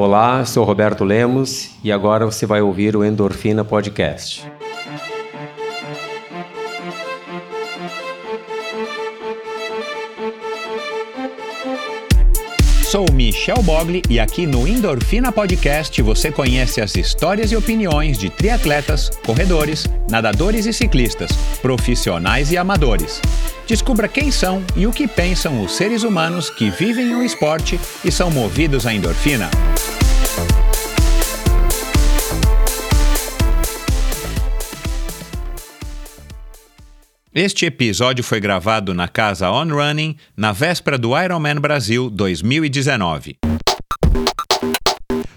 Olá, sou Roberto Lemos e agora você vai ouvir o Endorfina Podcast. Sou Michel Bogli e aqui no Endorfina Podcast você conhece as histórias e opiniões de triatletas, corredores, nadadores e ciclistas, profissionais e amadores. Descubra quem são e o que pensam os seres humanos que vivem o esporte e são movidos à endorfina. Este episódio foi gravado na casa On Running na véspera do Ironman Brasil 2019.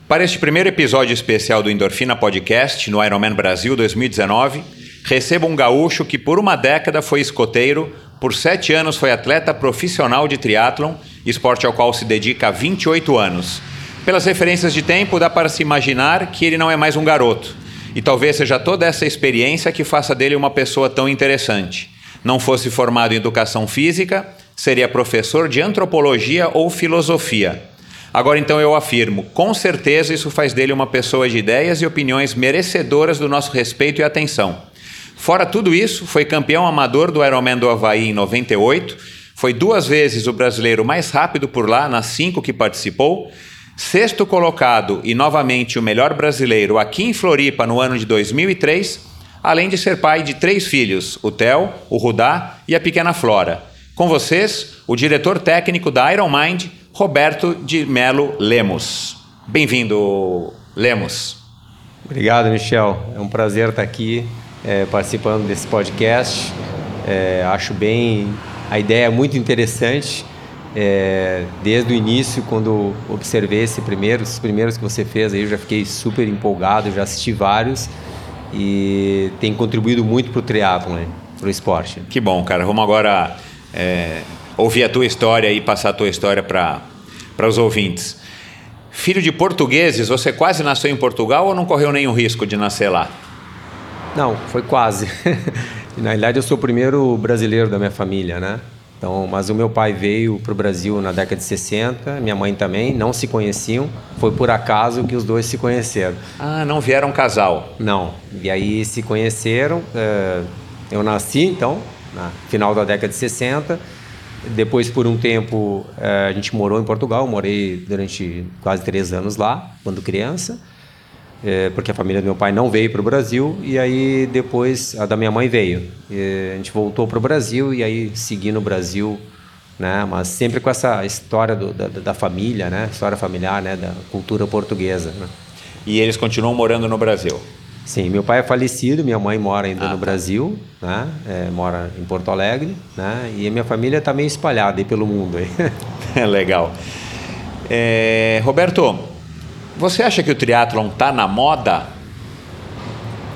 Para este primeiro episódio especial do Endorfina Podcast no Ironman Brasil 2019, recebo um gaúcho que por uma década foi escoteiro, por sete anos foi atleta profissional de triatlon, esporte ao qual se dedica há 28 anos. Pelas referências de tempo, dá para se imaginar que ele não é mais um garoto. E talvez seja toda essa experiência que faça dele uma pessoa tão interessante. Não fosse formado em educação física, seria professor de antropologia ou filosofia. Agora então eu afirmo, com certeza isso faz dele uma pessoa de ideias e opiniões merecedoras do nosso respeito e atenção. Fora tudo isso, foi campeão amador do Ironman do Havaí em 98, foi duas vezes o brasileiro mais rápido por lá, nas cinco que participou, sexto colocado e novamente o melhor brasileiro aqui em Floripa no ano de 2003 além de ser pai de três filhos, o Theo, o Rudá e a pequena Flora. Com vocês, o diretor técnico da Iron Mind, Roberto de Melo Lemos. Bem-vindo, Lemos. Obrigado, Michel. É um prazer estar aqui é, participando desse podcast. É, acho bem. A ideia é muito interessante. É, desde o início, quando observei esse primeiro, os primeiros que você fez, aí eu já fiquei super empolgado, já assisti vários e tem contribuído muito para o triatlon, né? para o esporte. Que bom, cara. Vamos agora é, ouvir a tua história e passar a tua história para os ouvintes. Filho de portugueses, você quase nasceu em Portugal ou não correu nenhum risco de nascer lá? Não, foi quase. Na realidade, eu sou o primeiro brasileiro da minha família, né? Então, mas o meu pai veio para o Brasil na década de 60, minha mãe também, não se conheciam. Foi por acaso que os dois se conheceram. Ah, não vieram casal? Não. E aí se conheceram. Uh, eu nasci, então, na final da década de 60. Depois, por um tempo, uh, a gente morou em Portugal. morei durante quase três anos lá, quando criança é, porque a família do meu pai não veio para o Brasil e aí depois a da minha mãe veio. E a gente voltou para o Brasil e aí segui no Brasil, né? Mas sempre com essa história do, da, da, família, né? História familiar, né? Da cultura portuguesa. Né? E eles continuam morando no Brasil? Sim, meu pai é falecido, minha mãe mora ainda ah, no tá. Brasil, né? É, mora em Porto Alegre, né? E a minha família está meio espalhada aí pelo mundo. Aí. Legal. É, Roberto, você acha que o triatlon está na moda?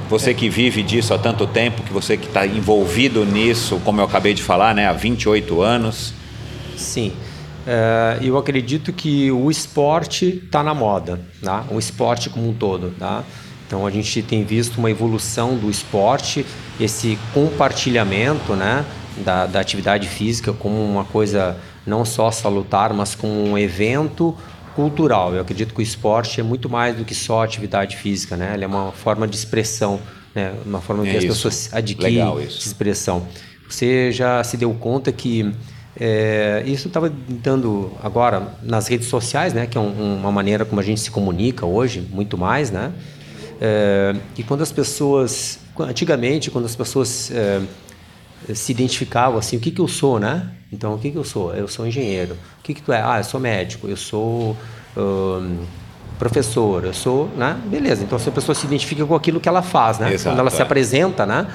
Você que vive disso há tanto tempo, que você que está envolvido nisso, como eu acabei de falar, né, há 28 anos. Sim. Uh, eu acredito que o esporte está na moda, tá? o esporte como um todo. Tá? Então a gente tem visto uma evolução do esporte, esse compartilhamento né, da, da atividade física como uma coisa não só salutar, mas como um evento cultural. Eu acredito que o esporte é muito mais do que só atividade física, né? Ele é uma forma de expressão, né? Uma forma é que as pessoas adquirem expressão. Você já se deu conta que é, isso estava dando agora nas redes sociais, né? Que é um, uma maneira como a gente se comunica hoje, muito mais, né? É, e quando as pessoas, antigamente, quando as pessoas é, se identificavam assim, o que que eu sou, né? Então, o que que eu sou? Eu sou engenheiro. O que que tu é? Ah, eu sou médico. Eu sou um, professor. Eu sou, né? Beleza. Então, se a pessoa se identifica com aquilo que ela faz, né? Exato, quando ela é. se apresenta, né?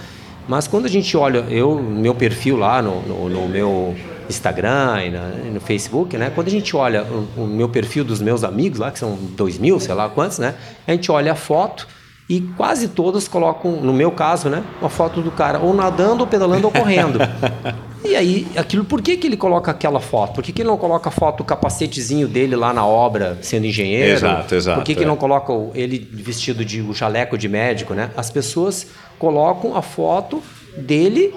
Mas quando a gente olha, eu, meu perfil lá no, no, no meu Instagram e, na, no Facebook, né? Quando a gente olha o, o, meu perfil dos meus amigos lá, que são dois mil, sei lá quantos, né? A gente olha a foto e quase todas colocam, no meu caso, né, uma foto do cara ou nadando, ou pedalando, ou correndo. e aí, aquilo, por que, que ele coloca aquela foto? Por que, que ele não coloca a foto do capacetezinho dele lá na obra, sendo engenheiro? Exato, exato. Por que, que é. não coloca ele vestido de o jaleco de médico, né? As pessoas colocam a foto dele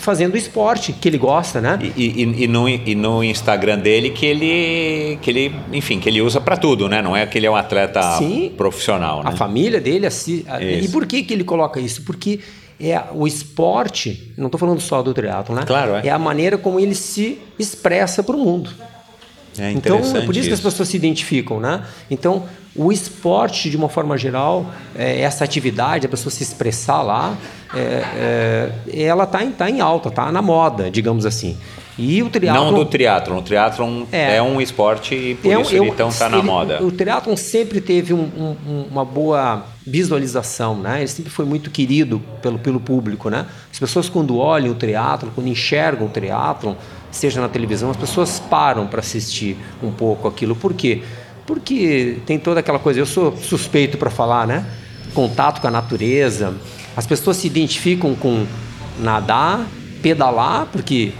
fazendo esporte que ele gosta, né? E, e, e, no, e no Instagram dele que ele, que ele, enfim, que ele usa para tudo, né? Não é que ele é um atleta Sim, profissional, né? A família dele assim, e por que que ele coloca isso? Porque é o esporte, não estou falando só do triatlo, né? Claro, é. é a maneira como ele se expressa para o mundo. É então é por isso, isso, que as pessoas se identificam, né? Então o esporte de uma forma geral, é, essa atividade, a pessoa se expressar lá, é, é, ela está em, tá em alta, está na moda, digamos assim. E o triatlon... Não do triatlon. O triatlon é, é um esporte e por é, isso eu, ele então está na moda. O triatlon sempre teve um, um, uma boa visualização, né? Ele sempre foi muito querido pelo, pelo público, né? As pessoas quando olham o triatlon, quando enxergam o triatlon, seja na televisão, as pessoas param para assistir um pouco aquilo. Por quê? Porque tem toda aquela coisa, eu sou suspeito para falar, né? Contato com a natureza. As pessoas se identificam com nadar, pedalar, porque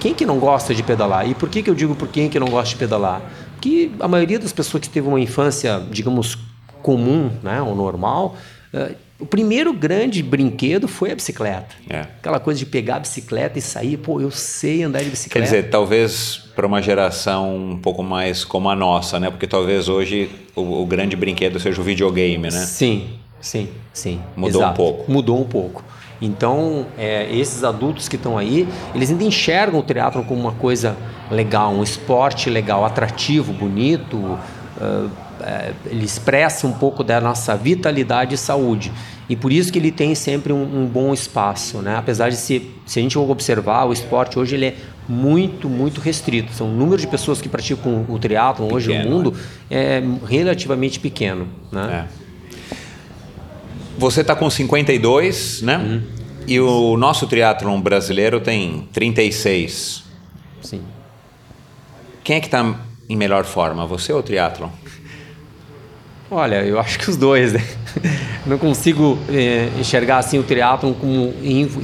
quem que não gosta de pedalar? E por que, que eu digo por quem que não gosta de pedalar? Que a maioria das pessoas que teve uma infância, digamos, comum, né, ou normal, uh, o primeiro grande brinquedo foi a bicicleta. É. Aquela coisa de pegar a bicicleta e sair, pô, eu sei andar de bicicleta. Quer dizer, talvez para uma geração um pouco mais como a nossa, né? Porque talvez hoje o, o grande brinquedo seja o videogame, né? Sim, sim, sim. Mudou Exato. um pouco. Mudou um pouco. Então, é, esses adultos que estão aí, eles ainda enxergam o teatro como uma coisa legal, um esporte legal, atrativo, bonito. Uh, ele expressa um pouco da nossa vitalidade e saúde. E por isso que ele tem sempre um, um bom espaço, né? Apesar de ser, se a gente observar, o esporte hoje ele é muito, muito restrito. São o número de pessoas que praticam o triatlon hoje no mundo né? é relativamente pequeno, né? É. Você está com 52, né? Uhum. E o nosso triatlon brasileiro tem 36. Sim. Quem é que está em melhor forma, você ou o triatlon? Olha, eu acho que os dois, né? Não consigo é, enxergar assim o triatlon como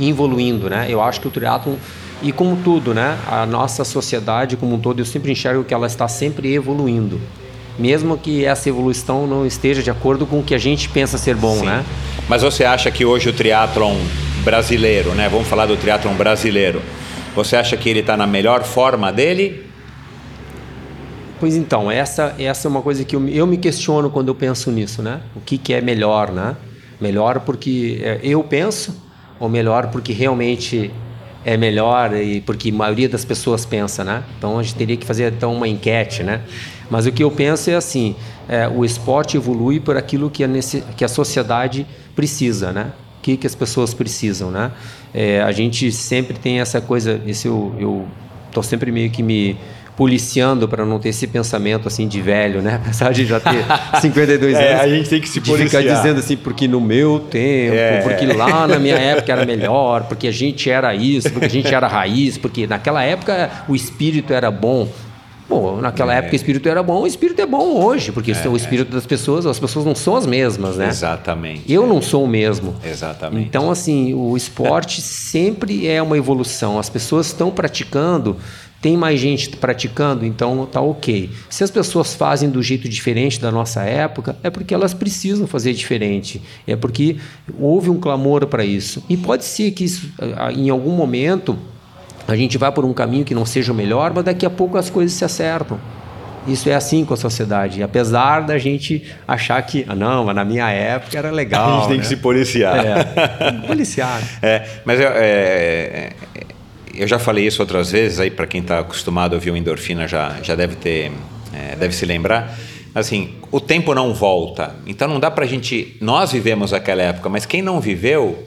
evoluindo, né? Eu acho que o triatlon e como tudo, né? A nossa sociedade como um todo, eu sempre enxergo que ela está sempre evoluindo. Mesmo que essa evolução não esteja de acordo com o que a gente pensa ser bom, Sim. né? Mas você acha que hoje o triatlon brasileiro, né? Vamos falar do triatlon brasileiro. Você acha que ele está na melhor forma dele Pois então, essa, essa é uma coisa que eu, eu me questiono quando eu penso nisso, né? O que, que é melhor, né? Melhor porque é, eu penso ou melhor porque realmente é melhor e porque a maioria das pessoas pensa, né? Então a gente teria que fazer então uma enquete, né? Mas o que eu penso é assim, é, o esporte evolui por aquilo que a, que a sociedade precisa, né? O que, que as pessoas precisam, né? É, a gente sempre tem essa coisa, esse eu, eu tô sempre meio que me policiando para não ter esse pensamento assim de velho, né? Apesar de já ter 52 é, anos. a gente tem que se policiar. ficar dizendo assim, porque no meu tempo, é. porque lá na minha época era melhor, porque a gente era isso, porque a gente era raiz, porque naquela época o espírito era bom. Bom, naquela é. época o espírito era bom, o espírito é bom hoje, porque é. o espírito das pessoas, as pessoas não são as mesmas, né? Exatamente. Eu não sou o mesmo. Exatamente. Então, assim, o esporte sempre é uma evolução. As pessoas estão praticando tem mais gente praticando, então tá ok. Se as pessoas fazem do jeito diferente da nossa época, é porque elas precisam fazer diferente. É porque houve um clamor para isso. E pode ser que isso, em algum momento a gente vá por um caminho que não seja o melhor, mas daqui a pouco as coisas se acertam. Isso é assim com a sociedade. Apesar da gente achar que, ah, não, mas na minha época era legal. A gente tem né? que se policiar. É, policiar. É, mas eu, é, eu já falei isso outras vezes, aí para quem está acostumado a ouvir o endorfina já, já deve ter, é, deve se lembrar. Assim, o tempo não volta, então não dá para a gente. Nós vivemos aquela época, mas quem não viveu,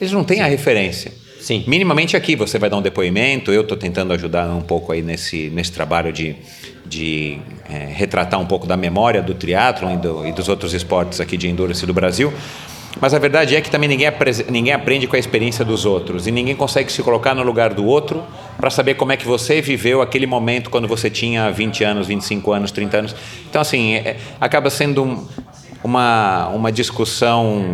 eles não têm Sim. a referência. Sim. Minimamente aqui você vai dar um depoimento, eu estou tentando ajudar um pouco aí nesse, nesse trabalho de, de é, retratar um pouco da memória do triatlon e, do, e dos outros esportes aqui de endurance do Brasil. Mas a verdade é que também ninguém, ninguém aprende com a experiência dos outros e ninguém consegue se colocar no lugar do outro para saber como é que você viveu aquele momento quando você tinha 20 anos, 25 anos, 30 anos. Então, assim, é, acaba sendo um, uma, uma discussão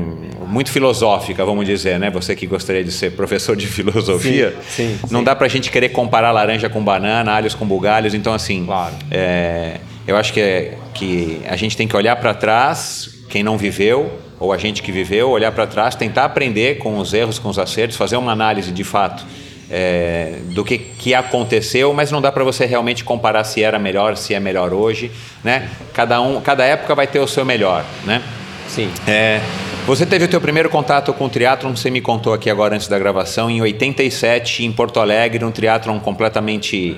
muito filosófica, vamos dizer, né? Você que gostaria de ser professor de filosofia, sim, sim, não sim. dá para a gente querer comparar laranja com banana, alhos com bugalhos. Então, assim, claro. é, eu acho que, é, que a gente tem que olhar para trás, quem não viveu, ou a gente que viveu, olhar para trás, tentar aprender com os erros, com os acertos, fazer uma análise de fato é, do que, que aconteceu, mas não dá para você realmente comparar se era melhor, se é melhor hoje, né? Cada um, cada época vai ter o seu melhor, né? Sim. É, você teve o teu primeiro contato com o triatlon, você me contou aqui agora antes da gravação, em 87, em Porto Alegre, um triatlon completamente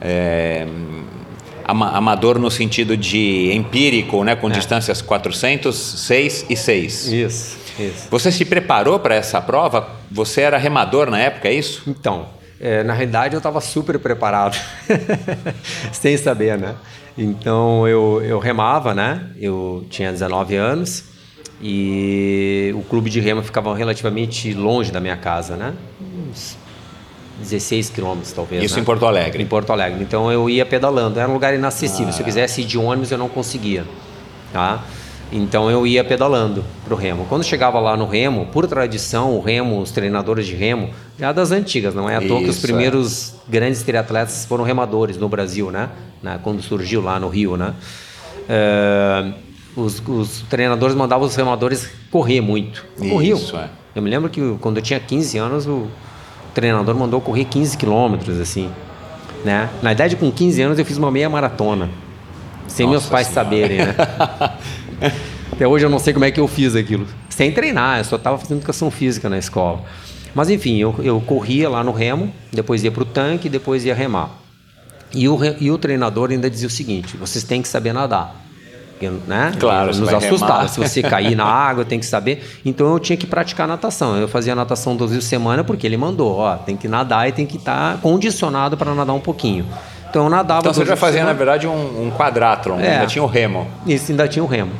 é, amador no sentido de empírico, né, com é. distâncias 400, 6 e 6. Isso, isso. Você se preparou para essa prova? Você era remador na época, é isso? Então, é, na realidade eu estava super preparado, sem saber, né? Então eu, eu remava, né? Eu tinha 19 anos e o clube de remo ficava relativamente longe da minha casa, né? Uns 16 quilômetros, talvez. Isso né? em Porto Alegre. Em Porto Alegre. Então eu ia pedalando. Era um lugar inacessível. Ah. Se eu quisesse ir de ônibus, eu não conseguia. Tá? Então eu ia pedalando pro remo. Quando chegava lá no remo, por tradição, o remo, os treinadores de remo, já das antigas, não é à toa que os é. primeiros é. grandes triatletas foram remadores no Brasil, né? né? Quando surgiu lá no Rio, né? Uh, os, os, treinadores mandavam os remadores correr muito. Corriam. Isso, é. Eu me lembro que quando eu tinha 15 anos, o treinador mandou correr 15 quilômetros, assim. Né? Na idade com 15 anos eu fiz uma meia maratona. Sem Nossa meus pais senhora. saberem, né? Até hoje eu não sei como é que eu fiz aquilo. Sem treinar, eu só estava fazendo educação física na escola. Mas enfim, eu, eu corria lá no remo, depois ia para o tanque, depois ia remar. E o, e o treinador ainda dizia o seguinte: vocês têm que saber nadar né? Claro, nos assustava. Se você cair na água, tem que saber. Então eu tinha que praticar natação. Eu fazia natação duas vezes por semana porque ele mandou, ó, tem que nadar e tem que estar tá condicionado para nadar um pouquinho. Então eu nadava. Então você já fazia na verdade um, um quadrátlon, é, ainda tinha o remo. Isso, ainda tinha o remo.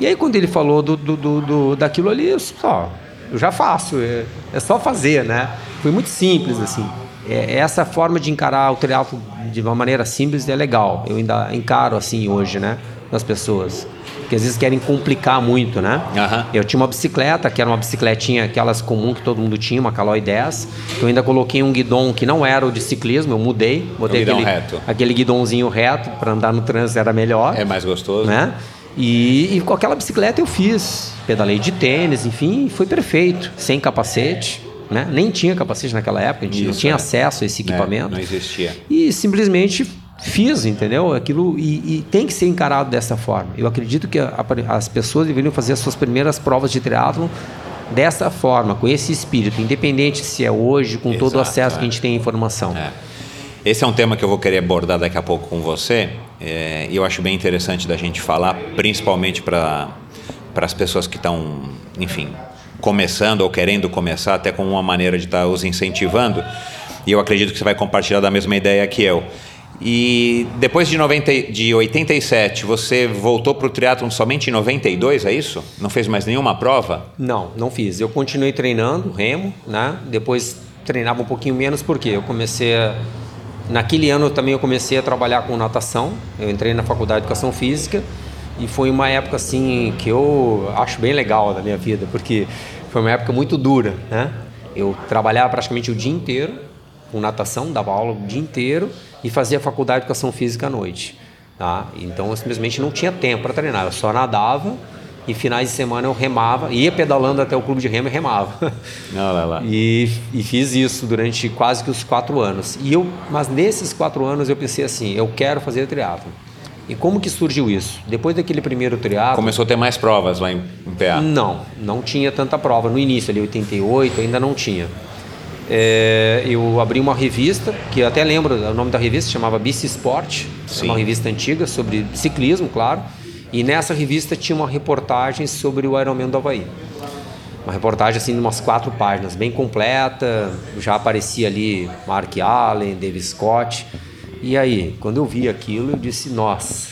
E aí quando ele falou do, do, do, do daquilo ali, eu só, eu já faço, é, é, só fazer, né? Foi muito simples assim. É, essa forma de encarar o triatlo de uma maneira simples é legal. Eu ainda encaro assim hoje, né? Das pessoas. Que às vezes querem complicar muito, né? Uhum. Eu tinha uma bicicleta, que era uma bicicletinha, aquelas comum que todo mundo tinha, uma Caloi 10. Eu ainda coloquei um guidão que não era o de ciclismo, eu mudei. Botei um aquele, reto. aquele guidãozinho reto, para andar no trânsito era melhor. É mais gostoso. Né? E, e com aquela bicicleta eu fiz. Pedalei de tênis, enfim, foi perfeito. Sem capacete. Né? Nem tinha capacete naquela época, a gente Isso, não tinha é. acesso a esse equipamento. É, não existia. E simplesmente fiz, entendeu? Aquilo e, e, tem que ser encarado dessa forma. Eu acredito que a, a, as pessoas deveriam fazer as suas primeiras provas de triatlo dessa forma, com esse espírito, independente se é hoje, com Exato, todo o acesso é. que a gente tem à informação. É. Esse é um tema que eu vou querer abordar daqui a pouco com você. É, e eu acho bem interessante da gente falar, principalmente para as pessoas que estão, enfim, começando ou querendo começar, até com uma maneira de estar tá os incentivando. E eu acredito que você vai compartilhar da mesma ideia que eu. E depois de, 90, de 87, você voltou para o triatlon somente em 92, é isso? Não fez mais nenhuma prova? Não, não fiz. Eu continuei treinando remo, né? Depois treinava um pouquinho menos porque eu comecei a... Naquele ano também eu comecei a trabalhar com natação. Eu entrei na faculdade de educação física e foi uma época assim que eu acho bem legal da minha vida, porque foi uma época muito dura, né? Eu trabalhava praticamente o dia inteiro com natação, dava aula o dia inteiro e fazia faculdade de educação física à noite. Tá? Então eu simplesmente não tinha tempo para treinar, eu só nadava e finais de semana eu remava, ia pedalando até o clube de remo e remava. Não, lá, lá. E, e fiz isso durante quase que os quatro anos. E eu, mas nesses quatro anos eu pensei assim, eu quero fazer triatlo. E como que surgiu isso? Depois daquele primeiro triatlo... Começou a ter mais provas lá em, em PA? Não, não tinha tanta prova. No início, ali 88, ainda não tinha é, eu abri uma revista, que até lembro, o nome da revista chamava Bici Sport, é uma revista antiga sobre ciclismo, claro. E nessa revista tinha uma reportagem sobre o Ironman do Havaí. Uma reportagem assim de umas quatro páginas, bem completa. Já aparecia ali Mark Allen, David Scott. E aí, quando eu vi aquilo, eu disse: Nossa,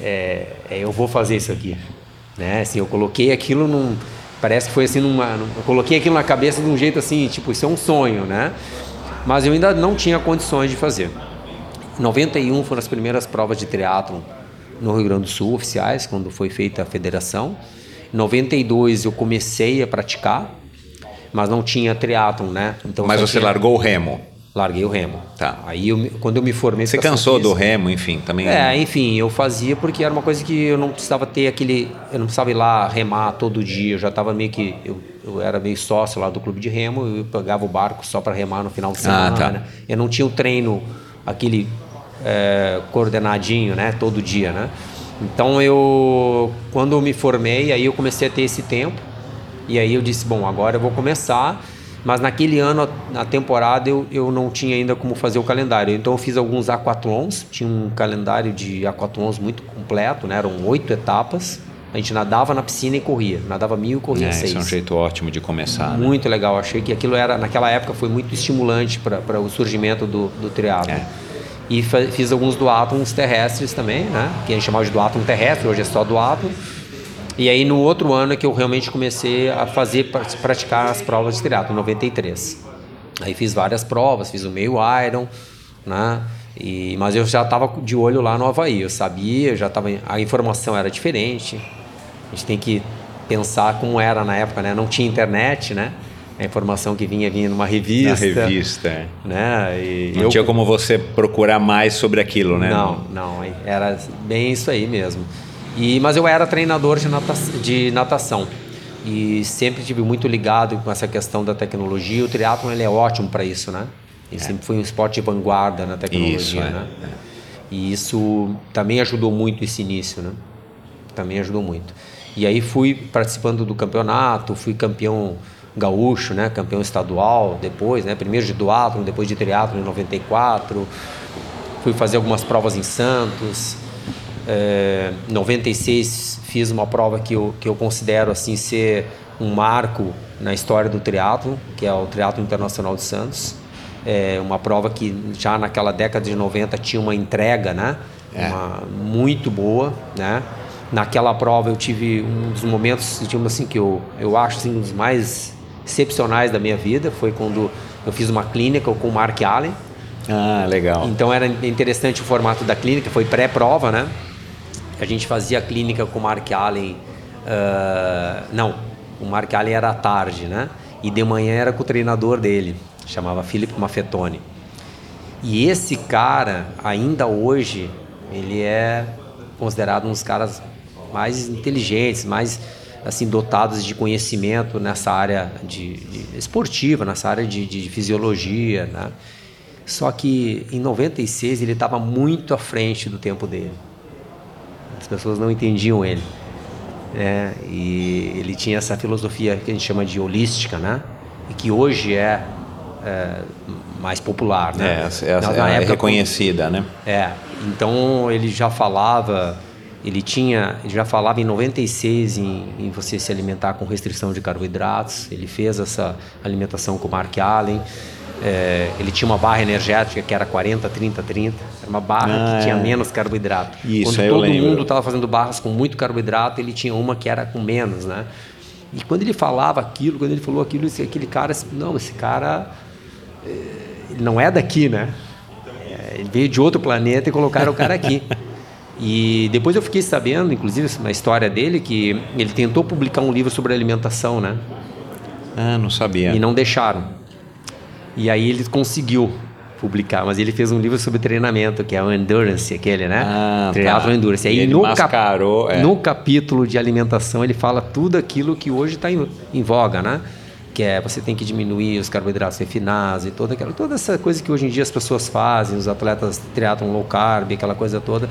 é, é, eu vou fazer isso aqui. Né? Assim, eu coloquei aquilo num Parece que foi assim numa. Eu coloquei aquilo na cabeça de um jeito assim, tipo, isso é um sonho, né? Mas eu ainda não tinha condições de fazer. 91 foram as primeiras provas de triatlon no Rio Grande do Sul, oficiais, quando foi feita a federação. Em 92 eu comecei a praticar, mas não tinha triatlon, né? Então, mas você tinha... largou o remo? Larguei o remo. Tá. Aí eu, quando eu me formei, você cansou física, do remo, enfim, também. É, enfim, eu fazia porque era uma coisa que eu não precisava ter aquele, eu não precisava ir lá remar todo dia. Eu já estava meio que eu, eu, era meio sócio lá do clube de remo, eu pegava o barco só para remar no final de semana. Ah, tá. Eu não tinha o treino aquele é, coordenadinho, né, todo dia, né? Então eu, quando eu me formei, aí eu comecei a ter esse tempo e aí eu disse, bom, agora eu vou começar mas naquele ano, na temporada, eu, eu não tinha ainda como fazer o calendário. Então eu fiz alguns aquatlons, tinha um calendário de aquatlons muito completo, né? eram oito etapas. A gente nadava na piscina e corria. Nadava mil e corria é, seis. Esse é um jeito ótimo de começar. Né? Muito né? legal. Achei que aquilo era, naquela época, foi muito estimulante para o surgimento do, do triatlo. É. E fiz alguns duatlons terrestres também, né? Que a gente chamava de duatlon terrestre, hoje é só duatlon. E aí no outro ano é que eu realmente comecei a fazer, praticar as provas de triatlo, em 93. Aí fiz várias provas, fiz o meio Iron, né? E, mas eu já estava de olho lá no Havaí, eu sabia, já tava, a informação era diferente. A gente tem que pensar como era na época, né? Não tinha internet, né? A informação que vinha vinha numa revista. Na revista, é. né? E não eu, tinha como você procurar mais sobre aquilo, né? Não, não, era bem isso aí mesmo. E, mas eu era treinador de, natação, de natação e sempre tive muito ligado com essa questão da tecnologia. O triatlo ele é ótimo para isso, né? Ele é. sempre foi um esporte de vanguarda na tecnologia, isso, é. né? É. E isso também ajudou muito esse início, né? Também ajudou muito. E aí fui participando do campeonato, fui campeão gaúcho, né? Campeão estadual depois, né? Primeiro de duatlo, depois de triatlo em 94. Fui fazer algumas provas em Santos. É, 96 fiz uma prova que eu, que eu considero assim ser um marco na história do triatlo, que é o Triatlo Internacional de Santos. É uma prova que já naquela década de 90 tinha uma entrega, né? É. Uma, muito boa, né? Naquela prova eu tive um dos momentos, digamos assim, que eu, eu acho assim, um dos mais excepcionais da minha vida, foi quando eu fiz uma clínica com o Mark Allen. Ah, legal. Então era interessante o formato da clínica, foi pré-prova, né? A gente fazia clínica com o Mark Allen. Uh, não, o Mark Allen era à tarde, né? E de manhã era com o treinador dele, chamava Philip Maffetoni. E esse cara, ainda hoje, ele é considerado um dos caras mais inteligentes, mais assim dotados de conhecimento nessa área de, de esportiva, nessa área de, de, fisiologia, né? Só que em 96 ele estava muito à frente do tempo dele. As pessoas não entendiam ele. Né? E ele tinha essa filosofia que a gente chama de holística, né? E que hoje é, é mais popular, né? É, é, na, na é época, reconhecida, né? É. Então ele já falava, ele tinha, ele já falava em 96 em, em você se alimentar com restrição de carboidratos. Ele fez essa alimentação com Mark Allen. É, ele tinha uma barra energética que era 40, 30, 30. Era uma barra ah, que tinha é. menos carboidrato. Isso, Quando todo mundo estava fazendo barras com muito carboidrato, ele tinha uma que era com menos, né? E quando ele falava aquilo, quando ele falou aquilo, aquele cara, não, esse cara ele não é daqui, né? É, ele veio de outro planeta e colocaram o cara aqui. E depois eu fiquei sabendo, inclusive, uma história dele, que ele tentou publicar um livro sobre alimentação, né? Ah, não sabia. E não deixaram. E aí ele conseguiu publicar, mas ele fez um livro sobre treinamento, que é o Endurance, aquele, né? Ah, Triathlon tá. Endurance. E aí ele no, mascarou, cap... é. no capítulo de alimentação ele fala tudo aquilo que hoje está em, em, voga, né? Que é você tem que diminuir os carboidratos refinados e toda aquela, toda essa coisa que hoje em dia as pessoas fazem, os atletas triatlon low carb, aquela coisa toda.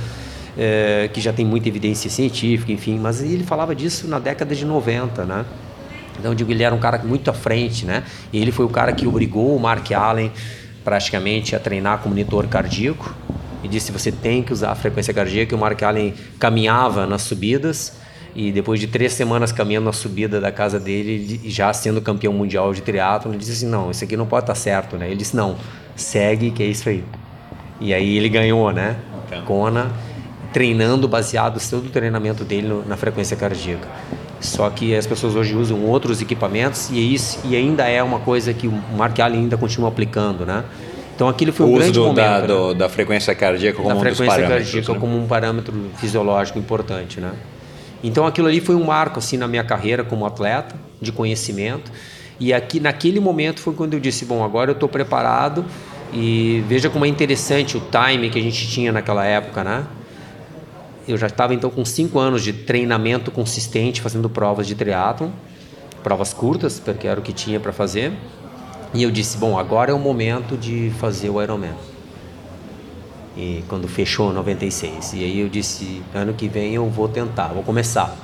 É, que já tem muita evidência científica, enfim, mas ele falava disso na década de 90, né? Então, eu digo, ele era um cara muito à frente, né? E ele foi o cara que obrigou o Mark Allen praticamente a treinar com monitor cardíaco e disse você tem que usar a frequência cardíaca. E o Mark Allen caminhava nas subidas e depois de três semanas caminhando na subida da casa dele, já sendo campeão mundial de triatlo, ele disse assim, não, isso aqui não pode estar certo, né? Ele disse, não, segue que é isso aí. E aí ele ganhou, né? Kona, treinando baseado todo o treinamento dele no, na frequência cardíaca. Só que as pessoas hoje usam outros equipamentos e, isso, e ainda é uma coisa que o Mark Allen ainda continua aplicando, né? Então aquilo foi um grande do, momento. Da, né? do, da frequência cardíaca como da um frequência cardíaca né? como um parâmetro fisiológico importante, né? Então aquilo ali foi um marco assim na minha carreira como atleta de conhecimento. E aqui naquele momento foi quando eu disse, bom, agora eu estou preparado E veja como é interessante o time que a gente tinha naquela época, né? Eu já estava então com cinco anos de treinamento consistente, fazendo provas de triatlon, provas curtas, porque era o que tinha para fazer. E eu disse, bom, agora é o momento de fazer o Ironman. E quando fechou 96. E aí eu disse, ano que vem eu vou tentar, vou começar.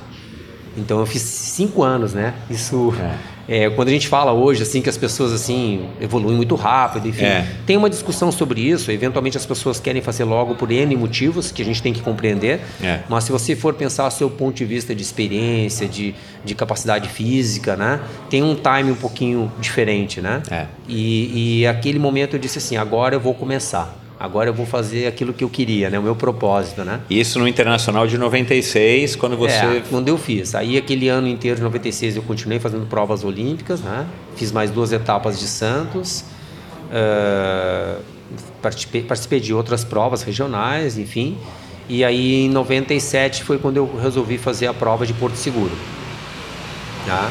Então eu fiz cinco anos, né? Isso é. É. quando a gente fala hoje assim que as pessoas assim evoluem muito rápido, enfim, é. tem uma discussão sobre isso. Eventualmente as pessoas querem fazer logo por n motivos que a gente tem que compreender. É. Mas se você for pensar seu ponto de vista de experiência, de, de capacidade física, né? Tem um time um pouquinho diferente, né? É. E, e aquele momento eu disse assim, agora eu vou começar agora eu vou fazer aquilo que eu queria, né? O meu propósito, né? Isso no Internacional de 96, quando você... É, quando eu fiz. Aí aquele ano inteiro de 96 eu continuei fazendo provas olímpicas, né? Fiz mais duas etapas de Santos. Uh, participei, participei de outras provas regionais, enfim. E aí em 97 foi quando eu resolvi fazer a prova de Porto Seguro. Tá?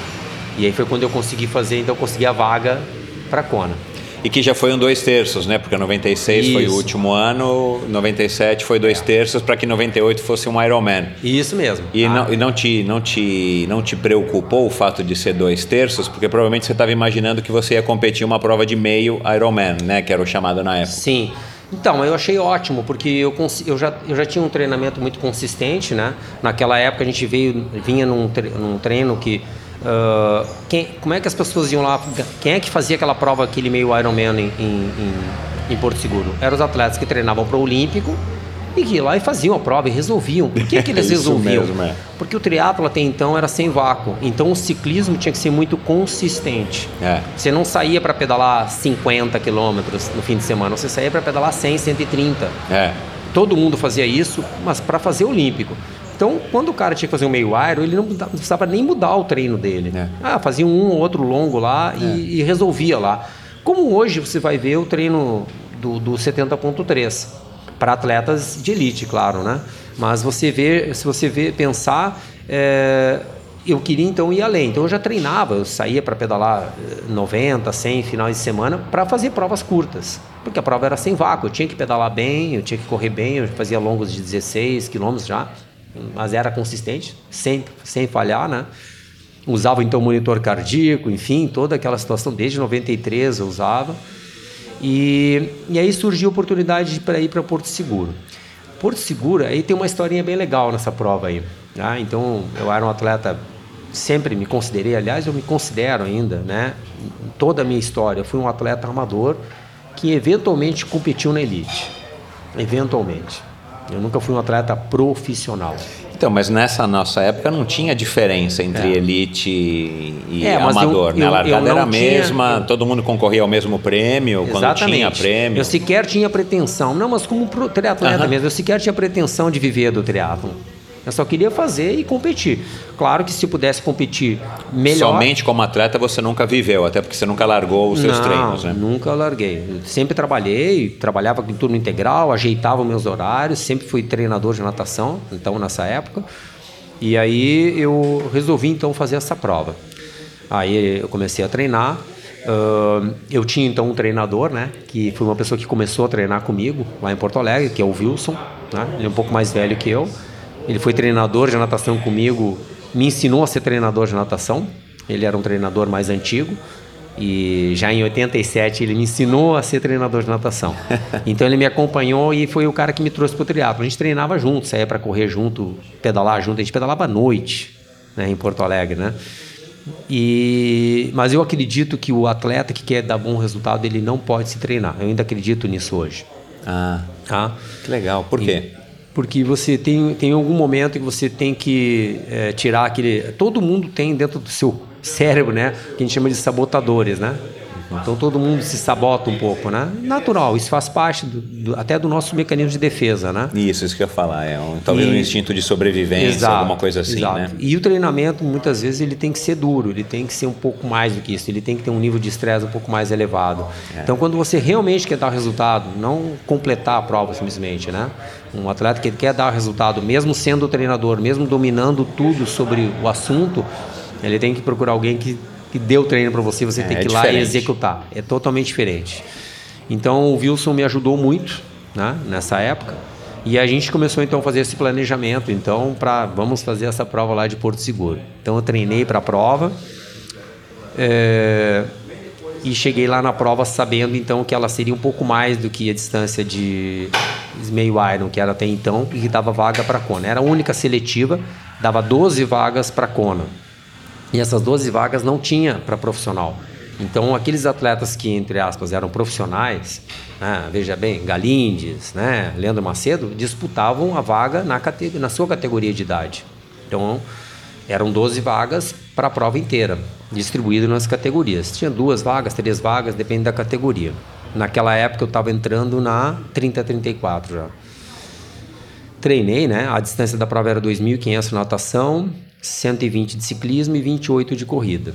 E aí foi quando eu consegui fazer, então eu consegui a vaga para Kona. E que já foi um dois terços, né? Porque 96 Isso. foi o último ano, 97 foi dois terços para que 98 fosse um Ironman. Isso mesmo. E, ah. não, e não, te, não, te, não te preocupou o fato de ser dois terços? Porque provavelmente você estava imaginando que você ia competir uma prova de meio Ironman, né? Que era o chamado na época. Sim. Então, eu achei ótimo, porque eu, eu, já, eu já tinha um treinamento muito consistente, né? Naquela época a gente veio, vinha num, num treino que Uh, quem, como é que as pessoas iam lá? Quem é que fazia aquela prova, aquele meio Ironman em, em, em Porto Seguro? Eram os atletas que treinavam para o Olímpico e que iam lá e faziam a prova e resolviam. Por que, que eles resolviam? Mesmo, é. Porque o triatlo até então era sem vácuo. Então o ciclismo tinha que ser muito consistente. É. Você não saía para pedalar 50 quilômetros no fim de semana, você saía para pedalar 100, 130. É. Todo mundo fazia isso, mas para fazer olímpico. Então, quando o cara tinha que fazer um meio aero, ele não precisava nem mudar o treino dele. É. Ah, fazia um ou outro longo lá é. e, e, resolvia lá. Como hoje você vai ver o treino do, do 70.3 para atletas de elite, claro, né? Mas você vê, se você vê pensar, é, eu queria então ir além. Então eu já treinava, eu saía para pedalar 90, 100 finais de semana para fazer provas curtas, porque a prova era sem vácuo. Eu tinha que pedalar bem, eu tinha que correr bem, eu fazia longos de 16 quilômetros já mas era consistente, sem, sem falhar, né? Usava então monitor cardíaco, enfim, toda aquela situação, desde 93 eu usava. E, e aí surgiu a oportunidade para ir para Porto Seguro. Porto Seguro, aí tem uma historinha bem legal nessa prova aí. Tá? Então, eu era um atleta, sempre me considerei, aliás, eu me considero ainda, né? Toda a minha história, eu fui um atleta amador que eventualmente competiu na elite. Eventualmente. Eu nunca fui um atleta profissional. Então, mas nessa nossa época não tinha diferença entre é. elite e é, amador, eu, né? A largada era a mesma, eu... todo mundo concorria ao mesmo prêmio, Exatamente. quando tinha prêmio. Eu sequer tinha pretensão, não, mas como triatleta uh -huh. mesmo, eu sequer tinha pretensão de viver do triatlon. Eu só queria fazer e competir. Claro que se pudesse competir melhor. Somente como atleta você nunca viveu, até porque você nunca largou os seus Não, treinos, né? Nunca larguei. Eu sempre trabalhei, trabalhava com turno integral, ajeitava meus horários, sempre fui treinador de natação, então nessa época. E aí eu resolvi então fazer essa prova. Aí eu comecei a treinar. Uh, eu tinha então um treinador, né? Que foi uma pessoa que começou a treinar comigo lá em Porto Alegre, que é o Wilson. Né? Ele é um pouco mais velho que eu. Ele foi treinador de natação comigo, me ensinou a ser treinador de natação. Ele era um treinador mais antigo e já em 87 ele me ensinou a ser treinador de natação. Então ele me acompanhou e foi o cara que me trouxe para o triatlo. A gente treinava junto, saía para correr junto, pedalar junto. A gente pedalava à noite, né, em Porto Alegre, né? E, mas eu acredito que o atleta que quer dar bom resultado ele não pode se treinar. Eu ainda acredito nisso hoje. Ah, tá? que legal. Por quê? E, porque você tem, tem algum momento que você tem que é, tirar aquele. Todo mundo tem dentro do seu cérebro, né? Que a gente chama de sabotadores, né? Então todo mundo se sabota um pouco, né? Natural, isso faz parte do, do, até do nosso mecanismo de defesa, né? Isso, isso que eu ia falar, é um, talvez e, um instinto de sobrevivência, exato, alguma coisa assim, exato. né? E o treinamento, muitas vezes, ele tem que ser duro, ele tem que ser um pouco mais do que isso, ele tem que ter um nível de estresse um pouco mais elevado. É. Então, quando você realmente quer dar resultado, não completar a prova simplesmente, né? Um atleta que quer dar resultado, mesmo sendo treinador, mesmo dominando tudo sobre o assunto, ele tem que procurar alguém que que deu treino para você, você é, tem que ir lá e executar. É totalmente diferente. Então o Wilson me ajudou muito né, nessa época. E a gente começou então a fazer esse planejamento, então para vamos fazer essa prova lá de Porto Seguro. Então eu treinei para a prova é, e cheguei lá na prova sabendo então que ela seria um pouco mais do que a distância de meio Iron, que era até então, e que dava vaga para Kona. Era a única seletiva, dava 12 vagas para Kona. E essas 12 vagas não tinha para profissional. Então, aqueles atletas que, entre aspas, eram profissionais, né, veja bem, Galindes, né, Leandro Macedo, disputavam a vaga na, na sua categoria de idade. Então, eram 12 vagas para a prova inteira, distribuídas nas categorias. Tinha duas vagas, três vagas, depende da categoria. Naquela época eu estava entrando na 30-34 já. Treinei, né? A distância da prova era 2.500 natação, 120 de ciclismo e 28 de corrida.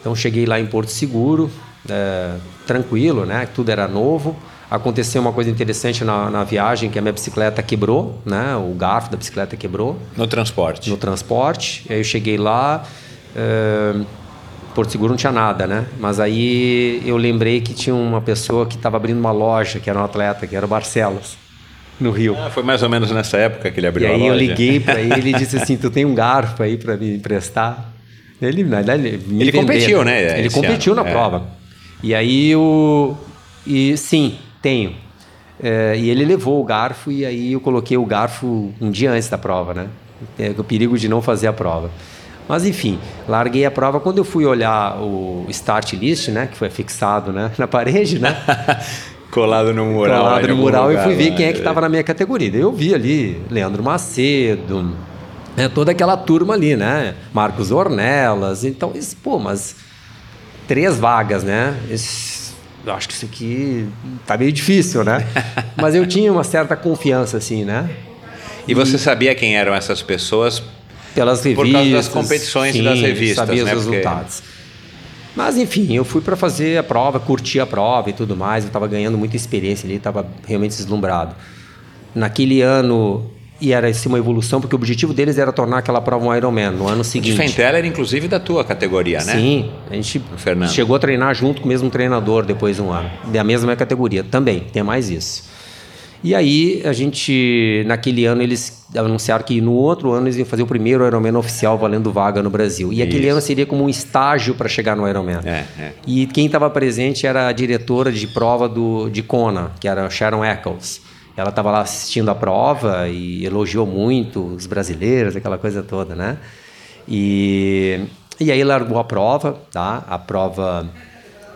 Então cheguei lá em Porto Seguro, é, tranquilo, né? Tudo era novo. Aconteceu uma coisa interessante na, na, viagem, que a minha bicicleta quebrou, né? O garfo da bicicleta quebrou. No transporte? No transporte. Aí eu cheguei lá, é, Porto Seguro não tinha nada, né? Mas aí eu lembrei que tinha uma pessoa que estava abrindo uma loja, que era um atleta, que era o Barcelos, no Rio. Ah, foi mais ou menos nessa época que ele abriu a loja. E aí eu liguei para ele e disse assim, tu tem um garfo aí para me emprestar? Ele, na verdade, ele, ele competiu, né? Ele competiu ano. na é. prova. E aí o. E sim, tenho. É, e ele levou o garfo e aí eu coloquei o garfo um dia antes da prova, né? É, o perigo de não fazer a prova. Mas enfim, larguei a prova. Quando eu fui olhar o start list, né? Que foi fixado né, na parede, né? Colado no mural. Colado no mural e fui ver quem é que estava na minha categoria. Eu vi ali Leandro Macedo, é toda aquela turma ali, né? Marcos Ornelas. Então, isso, pô, mas três vagas, né? Isso, eu acho que isso aqui tá meio difícil, né? mas eu tinha uma certa confiança, assim, né? E, e você sabia quem eram essas pessoas? Pelas revistas. Por causa das competições sim, das revistas, sabia né? os resultados. Porque... Mas enfim, eu fui para fazer a prova, curti a prova e tudo mais. Eu estava ganhando muita experiência ali, estava realmente deslumbrado. Naquele ano e era assim uma evolução, porque o objetivo deles era tornar aquela prova um Ironman no ano seguinte. O Fenteller, inclusive, da tua categoria, né? Sim, a gente chegou a treinar junto com o mesmo treinador depois de um ano, da mesma categoria também, tem mais isso. E aí, a gente, naquele ano, eles anunciaram que no outro ano eles iam fazer o primeiro Ironman oficial valendo vaga no Brasil. E Isso. aquele ano seria como um estágio para chegar no Ironman. É, é. E quem estava presente era a diretora de prova do, de Kona, que era Sharon Eccles. Ela estava lá assistindo a prova e elogiou muito os brasileiros, aquela coisa toda, né? E, e aí largou a prova, tá? A prova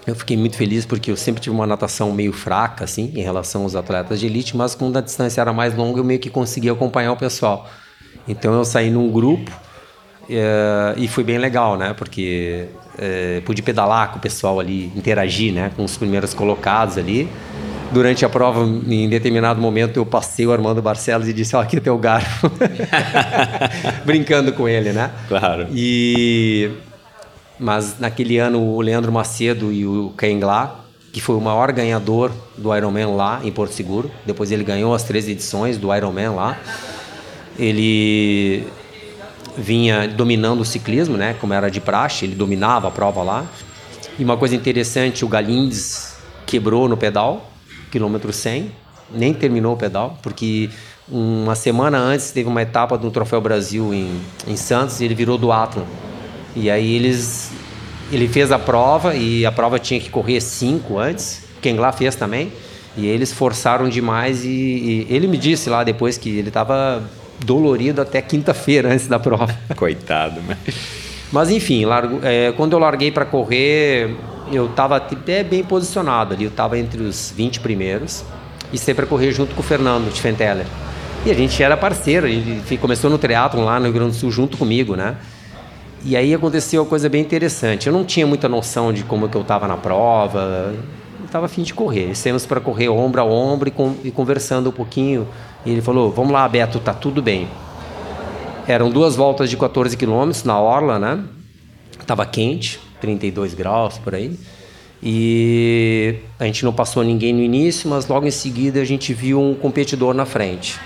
eu fiquei muito feliz porque eu sempre tive uma natação meio fraca, assim, em relação aos atletas de elite, mas quando a distância era mais longa eu meio que conseguia acompanhar o pessoal. Então eu saí num grupo é, e foi bem legal, né? Porque é, pude pedalar com o pessoal ali, interagir, né? Com os primeiros colocados ali durante a prova, em determinado momento, eu passei o Armando Barcelos e disse: Ó, oh, aqui é teu garfo. Brincando com ele, né? Claro. E... Mas naquele ano, o Leandro Macedo e o Ken Glá, que foi o maior ganhador do Ironman lá em Porto Seguro, depois ele ganhou as três edições do Ironman lá. Ele vinha dominando o ciclismo, né? Como era de praxe, ele dominava a prova lá. E uma coisa interessante, o Galindes quebrou no pedal quilômetro 100, nem terminou o pedal, porque uma semana antes teve uma etapa do Troféu Brasil em, em Santos e ele virou do Atlas. E aí eles ele fez a prova e a prova tinha que correr 5 antes, quem lá fez também. E eles forçaram demais e, e ele me disse lá depois que ele estava dolorido até quinta-feira antes da prova. Coitado, né? Mas enfim, largo, é, quando eu larguei para correr, eu estava até bem posicionado ali, eu estava entre os 20 primeiros e sempre correr junto com o Fernando de Fenteller. E a gente era parceiro, ele começou no triatlon lá no Rio Grande do Sul junto comigo, né? E aí aconteceu uma coisa bem interessante. Eu não tinha muita noção de como que eu estava na prova, eu estava afim de correr. Saímos para correr ombro a ombro e, com, e conversando um pouquinho. E ele falou: Vamos lá, Beto, tá tudo bem. Eram duas voltas de 14 quilômetros na orla, né? Tava quente, 32 graus por aí. E a gente não passou ninguém no início, mas logo em seguida a gente viu um competidor na frente.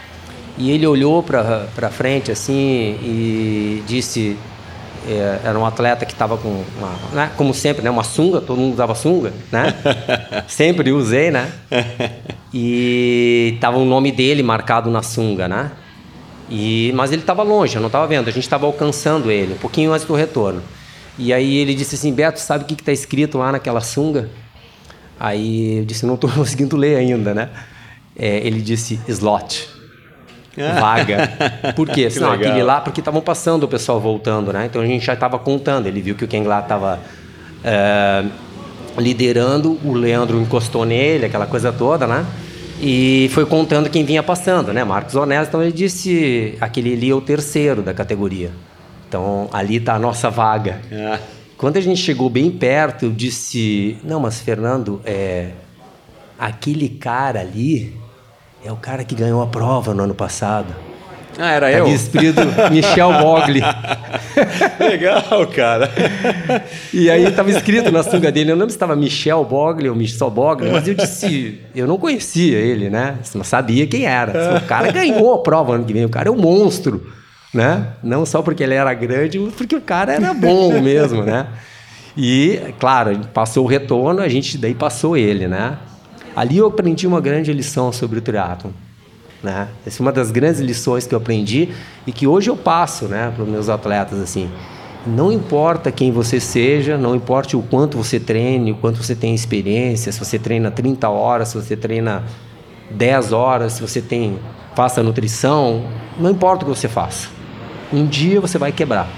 E ele olhou para frente assim e disse: era um atleta que estava com, uma, né, como sempre, né, uma sunga, todo mundo usava sunga, né? sempre usei, né? E tava o nome dele marcado na sunga, né? E, mas ele estava longe, eu não estava vendo, a gente estava alcançando ele, um pouquinho antes do retorno. E aí ele disse assim, Beto, sabe o que está escrito lá naquela sunga? Aí eu disse, não estou conseguindo ler ainda, né? É, ele disse, slot vaga. Por quê? Não, aquele lá, porque estavam passando o pessoal voltando, né? Então a gente já estava contando. Ele viu que o Ken lá estava é, liderando, o Leandro encostou nele, aquela coisa toda, né? E foi contando quem vinha passando, né? Marcos Honesto, então ele disse: aquele ali é o terceiro da categoria. Então ali está a nossa vaga. É. Quando a gente chegou bem perto, eu disse: não, mas Fernando, é, aquele cara ali é o cara que ganhou a prova no ano passado. Ah, era tá eu? Espírito Michel Bogli. Legal, cara. E aí estava escrito na sunga dele, eu não lembro se estava Michel Bogli ou Michel Bogli, mas eu disse, eu não conhecia ele, né? Não sabia quem era. O cara ganhou a prova ano que vem, o cara é um monstro, né? Não só porque ele era grande, mas porque o cara era bom mesmo, né? E, claro, passou o retorno, a gente daí passou ele, né? Ali eu aprendi uma grande lição sobre o triatlo. Né? Essa é uma das grandes lições que eu aprendi e que hoje eu passo né, para os meus atletas. assim. Não importa quem você seja, não importa o quanto você treine, o quanto você tem experiência, se você treina 30 horas, se você treina 10 horas, se você tem faça nutrição, não importa o que você faça. Um dia você vai quebrar.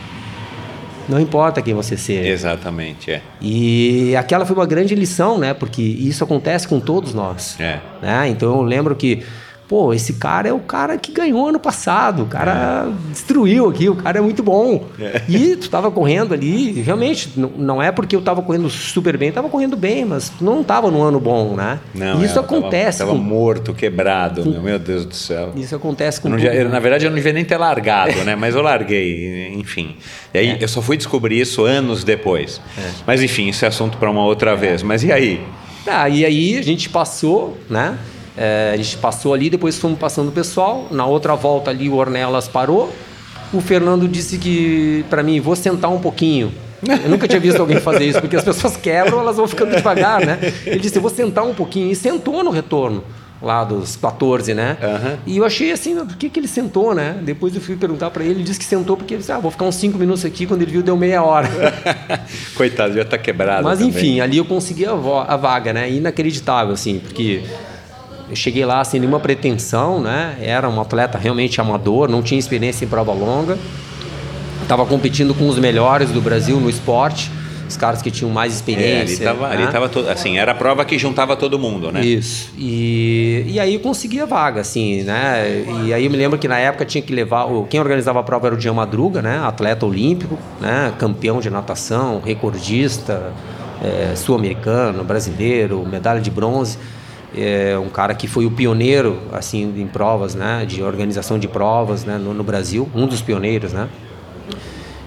Não importa quem você seja. Exatamente, é. E aquela foi uma grande lição, né? Porque isso acontece com todos nós. É. Né? Então eu lembro que pô, esse cara é o cara que ganhou ano passado, o cara é. destruiu aqui, o cara é muito bom. É. E tu estava correndo ali, realmente, não é porque eu estava correndo super bem, estava correndo bem, mas não estava no ano bom, né? Não, isso é, acontece. Estava com... morto, quebrado, com... meu Deus do céu. Isso acontece com eu já, eu, Na verdade, eu não devia nem ter largado, né? Mas eu larguei, enfim. E aí é. eu só fui descobrir isso anos depois. É. Mas enfim, isso é assunto para uma outra vez. Mas e aí? Tá, e aí a gente passou, né? É, a gente passou ali, depois fomos passando o pessoal. Na outra volta ali, o Ornelas parou. O Fernando disse que, para mim, vou sentar um pouquinho. Eu nunca tinha visto alguém fazer isso, porque as pessoas quebram, elas vão ficando devagar, né? Ele disse, eu vou sentar um pouquinho. E sentou no retorno lá dos 14, né? Uhum. E eu achei assim, por que, que ele sentou, né? Depois eu fui perguntar para ele, ele disse que sentou porque ele disse, ah, vou ficar uns 5 minutos aqui, quando ele viu deu meia hora. Coitado, já tá quebrado Mas também. enfim, ali eu consegui a, a vaga, né? Inacreditável, assim, porque eu cheguei lá sem nenhuma pretensão, né? Era um atleta realmente amador, não tinha experiência em prova longa. Estava competindo com os melhores do Brasil no esporte, os caras que tinham mais experiência. É, ali estava, né? todo, assim, era a prova que juntava todo mundo, né? Isso. E, e aí eu consegui a vaga, assim, né? E aí eu me lembro que na época tinha que levar, quem organizava a prova era o Dian Madruga, né? Atleta olímpico, né? Campeão de natação, recordista, é, sul-americano, brasileiro, medalha de bronze é um cara que foi o pioneiro assim em provas, né, de organização de provas, né, no, no, Brasil, um dos pioneiros, né.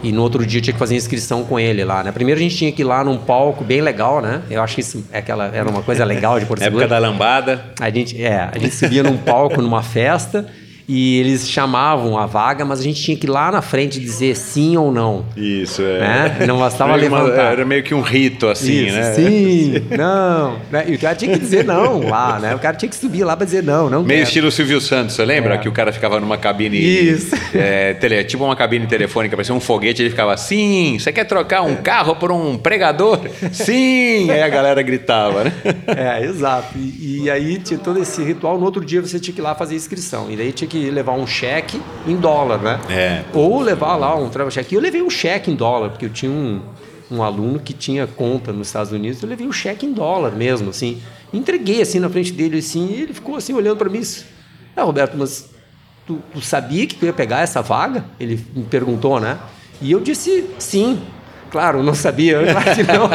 E no outro dia tinha que fazer inscrição com ele lá, né. Primeiro a gente tinha que ir lá num palco bem legal, né. Eu acho que isso é aquela era uma coisa legal de Porto Época da lambada. A gente é, a gente subia num palco numa festa e eles chamavam a vaga, mas a gente tinha que ir lá na frente dizer sim ou não. Isso, é. Né? Não bastava levantar. era meio que um rito, assim, Isso, né? Sim, não. Né? E o cara tinha que dizer não lá, né? O cara tinha que subir lá para dizer não, não Meio quero. estilo Silvio Santos, você lembra? É. Que o cara ficava numa cabine... Isso. É, tele, tipo uma cabine telefônica, parecia um foguete, ele ficava, sim, você quer trocar um carro por um pregador? Sim! Aí a galera gritava, né? É, exato. E, e aí tinha todo esse ritual, no outro dia você tinha que ir lá fazer inscrição. E daí tinha que que levar um cheque em dólar, né? É. Ou levar lá um travel cheque. Eu levei um cheque em dólar, porque eu tinha um, um aluno que tinha conta nos Estados Unidos, eu levei o um cheque em dólar mesmo, assim. Entreguei assim na frente dele, assim, e ele ficou assim olhando para mim. Ah, Roberto, mas tu, tu sabia que tu ia pegar essa vaga? Ele me perguntou, né? E eu disse sim. Claro, não sabia, claro que não.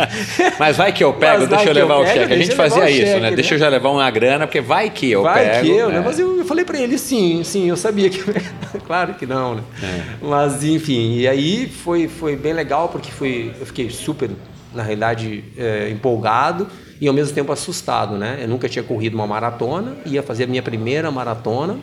Mas vai que eu pego, deixa eu levar eu o pego, cheque. A gente fazia isso, cheque, né? né? Deixa eu já levar uma grana, porque vai que eu vai pego. Vai que eu, né? né? Mas eu, eu falei para ele, sim, sim, eu sabia que. claro que não, né? É. Mas enfim, e aí foi, foi bem legal, porque foi, eu fiquei super, na realidade, é, empolgado e ao mesmo tempo assustado, né? Eu nunca tinha corrido uma maratona, ia fazer a minha primeira maratona,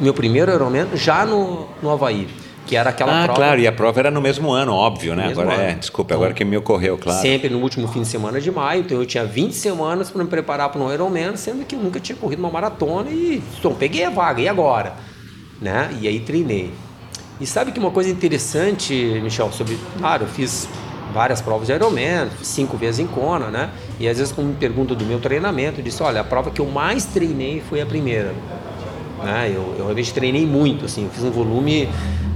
meu primeiro Ironman, já no, no Havaí. Que era aquela ah, prova. claro, e a prova era no mesmo ano, óbvio, né? Agora ano. é, desculpa, Então, agora que me ocorreu, claro. Sempre no último fim de semana de maio, então eu tinha 20 semanas para me preparar para um Ironman, sendo que eu nunca tinha corrido uma maratona e então, peguei a vaga, e agora? Né? E aí treinei. E sabe que uma coisa interessante, Michel, sobre. Claro, eu fiz várias provas de Ironman, cinco vezes em Kona, né? E às vezes, quando me perguntam do meu treinamento, eu disse: olha, a prova que eu mais treinei foi a primeira. Né? Eu, eu realmente treinei muito, assim, eu fiz um volume.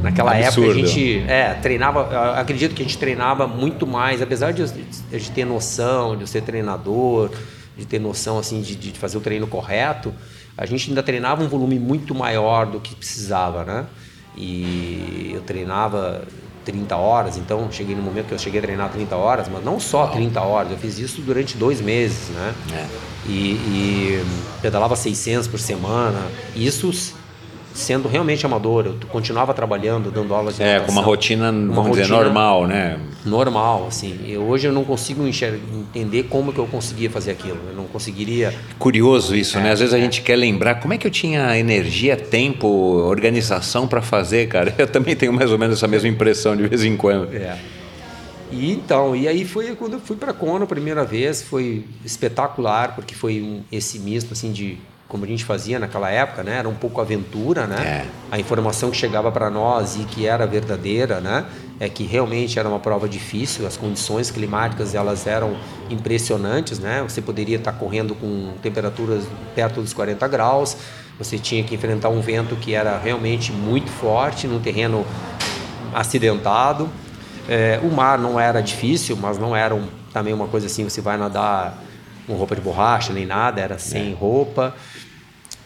Naquela Absurdo. época a gente é, treinava, acredito que a gente treinava muito mais, apesar de, de ter noção, de eu ser treinador, de ter noção assim de, de fazer o treino correto, a gente ainda treinava um volume muito maior do que precisava, né? E eu treinava 30 horas, então cheguei no momento que eu cheguei a treinar 30 horas, mas não só 30 horas, eu fiz isso durante dois meses, né? É. E, e pedalava 600 por semana, isso sendo realmente amador, eu continuava trabalhando, dando aulas de É, com uma natação. rotina, Uma vamos dizer, rotina normal, né? normal, assim. E hoje eu não consigo enxergar, entender como que eu conseguia fazer aquilo. Eu não conseguiria. Curioso isso, É, né? Às vezes a gente quer lembrar como é que eu tinha energia, tempo, organização para fazer, cara. Eu também tenho mais ou menos essa mesma impressão de vez em quando. É. E então, e aí foi quando eu fui para Kona a primeira vez, foi espetacular, porque foi um, esse misto assim de como a gente fazia naquela época, né? Era um pouco aventura, né? A informação que chegava para nós e que era verdadeira, né? É que realmente era uma prova difícil, as condições climáticas elas eram impressionantes, né? Você poderia estar correndo com temperaturas perto dos 40 graus, você tinha que enfrentar um vento que era realmente muito forte, num terreno acidentado. É, o mar não era difícil, mas não era um, também uma coisa assim, você vai nadar com roupa de borracha nem nada, era sem roupa.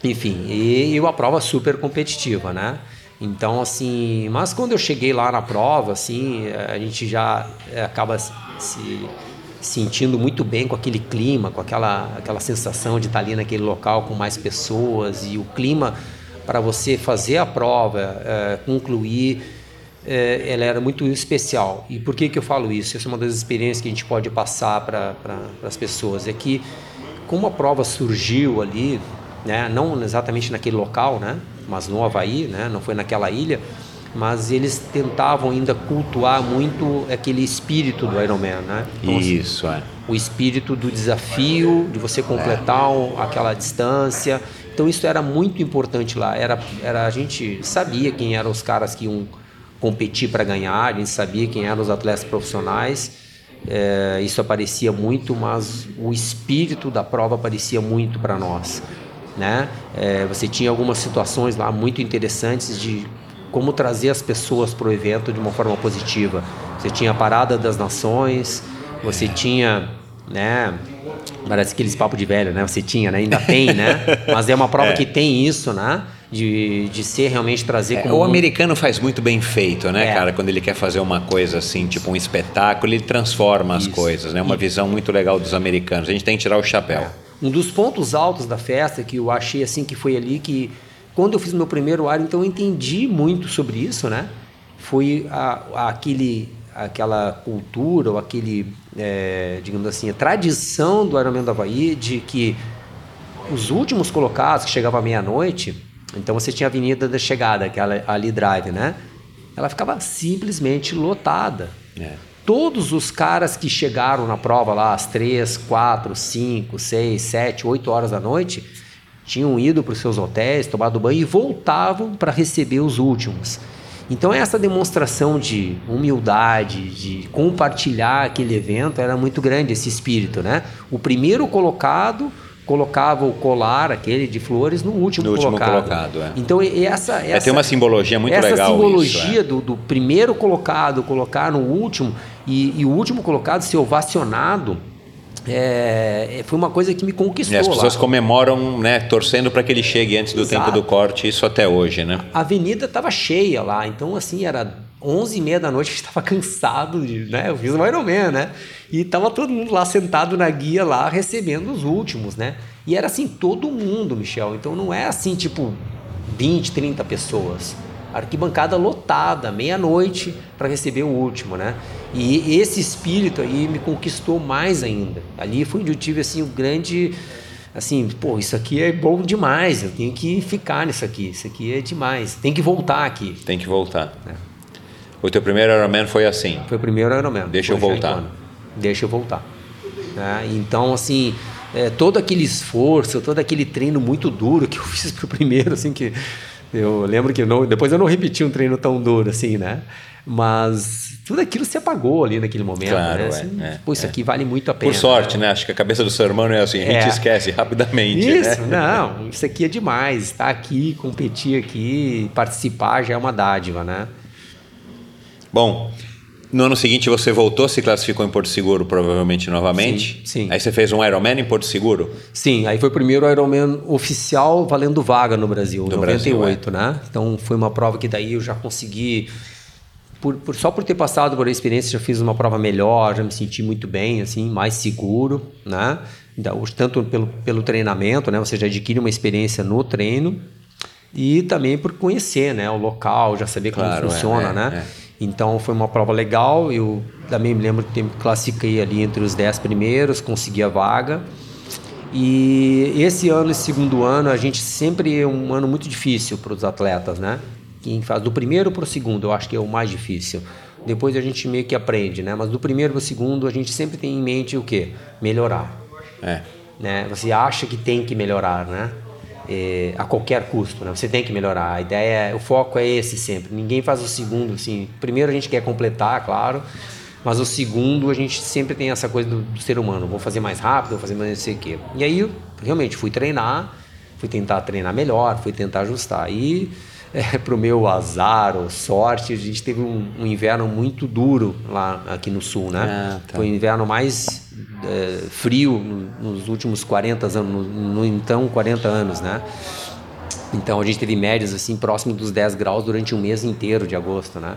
Enfim, e, e uma prova super competitiva, né? Então, assim, mas quando eu cheguei lá na prova, assim, a gente já é, acaba se sentindo muito bem com aquele clima, com aquela, aquela sensação de estar ali naquele local com mais pessoas e o clima para você fazer a prova, é, concluir, é, ela era muito especial. E por que, que eu falo isso? Essa é uma das experiências que a gente pode passar para pra, as pessoas. É que, como a prova surgiu ali, né, não exatamente naquele local, né, mas no Havaí, né, não foi naquela ilha, mas eles tentavam ainda cultuar muito aquele espírito do Ironman. Né? Então, assim, Isso, é. o espírito do desafio, de você completar um- aquela distância. Então isso era muito importante lá. Era, era a gente sabia quem eram os caras que iam competir para ganhar, a gente sabia quem eram os atletas profissionais. É, isso aparecia muito, mas o espírito da prova aparecia muito para nós. Né? É, você tinha algumas situações lá muito interessantes de como trazer as pessoas para o evento de uma forma positiva. Você tinha a parada das nações, você tinha, né? Parece aqueles papo de velho, né? Você tinha, né? Ainda tem, né? Mas é uma prova que tem isso, né? De, de ser realmente trazer É, como o um- americano faz muito bem feito, né, É. cara? Quando ele quer fazer uma coisa assim, tipo um espetáculo, ele transforma as Isso. coisas, né? Uma visão muito legal dos americanos. A gente tem que tirar o chapéu. Um dos pontos altos da festa que eu achei assim que foi ali que quando eu fiz meu primeiro ar, então eu entendi muito sobre isso, né? Foi a, a- aquele aquela cultura ou aquele é, digamos assim a tradição do Ironman do Havaí de que os últimos colocados que chegavam à meia-noite, então você tinha a Avenida da Chegada, aquela ali Drive, né? Ela ficava simplesmente lotada. É. Todos os caras que chegaram na prova lá às 3, 4, 5, 6, 7, 8 horas da noite tinham ido para os seus hotéis, tomado banho e voltavam para receber os últimos. Então essa demonstração de humildade, de compartilhar aquele evento era muito grande esse espírito, né? O primeiro colocado colocava o colar aquele de flores no último No último colocado. colocado, é. Então essa, essa É, tem uma simbologia muito essa legal simbologia isso, é. do, do primeiro colocado colocar no último e, e o último colocado ser ovacionado é, foi uma coisa que me conquistou E as pessoas lá. comemoram, né, torcendo para que ele chegue antes do Exato. tempo do corte, isso até hoje, né? A avenida estava cheia lá, então assim, era 11 e meia da noite, a gente estava cansado, de, né? Eu fiz o Ironman, né? E tava todo mundo lá sentado na guia lá, recebendo os últimos, né? E era assim, todo mundo, Michel. Então não é assim, tipo, 20, 30 pessoas. Arquibancada lotada, meia-noite, para receber o último, né? E esse espírito aí me conquistou mais ainda. Ali foi onde eu tive, assim, o grande assim, pô, isso aqui é bom demais, eu tenho que ficar nisso aqui, isso aqui é demais, tem que voltar aqui. Tem que voltar. O teu primeiro Ironman foi assim? Foi o primeiro Ironman. Deixa eu voltar. Deixa eu voltar. Né? Então, assim, é, todo aquele esforço, todo aquele treino muito duro que eu fiz pro primeiro, assim, que eu lembro que não, depois eu não repeti um treino tão duro assim, né? Mas tudo aquilo se apagou ali naquele momento, claro, né? Assim, é, Pô, isso é. aqui vale muito a pena. Por sorte, né? Acho que a cabeça do seu irmão é assim, a gente É. esquece rapidamente, Isso, né? não, isso aqui é demais. Estar aqui, competir aqui, participar já é uma dádiva, né? Bom, no ano seguinte você voltou, se classificou em Porto Seguro, provavelmente novamente. Sim, sim. Aí você fez um Ironman em Porto Seguro? Sim, aí foi o primeiro Ironman oficial valendo vaga no Brasil, No 98, Brasil, né? Então foi uma prova que daí eu já consegui, por, por- só por ter passado por a experiência, já fiz uma prova melhor, já me senti muito bem, assim, mais seguro, né? Então, Tanto pelo, pelo treinamento, né? Você já adquire uma experiência no treino e também por conhecer, né? O local, já saber como Claro, é, funciona, é, né? é. Então foi uma prova legal. Eu também me lembro que me classifiquei ali entre os 10 primeiros, consegui a vaga. E esse ano, esse segundo ano, a gente sempre é um ano muito difícil para os atletas, né? Quem faz do primeiro para o segundo, eu acho que é o mais difícil. Depois a gente meio que aprende, né? Mas do primeiro para o segundo, a gente sempre tem em mente o quê? Melhorar É. né? Você acha que tem que melhorar, né? É, a qualquer custo, né? Você tem que melhorar. A ideia, é, o foco é esse sempre. Ninguém faz o segundo, assim. Primeiro a gente quer completar, claro, mas o segundo a gente sempre tem essa coisa do, do ser humano. Vou fazer mais rápido, vou fazer mais não sei o quê. E aí realmente fui treinar, fui tentar treinar melhor, fui tentar ajustar. E é, pro meu azar ou sorte, a gente teve um, um inverno muito duro lá aqui no sul, né? Ah, tá. Foi o inverno mais é, frio no- nos últimos 40 anos, no, no então 40 anos, né? Então a gente teve médias assim próximo dos 10 graus durante um mês inteiro de agosto, né?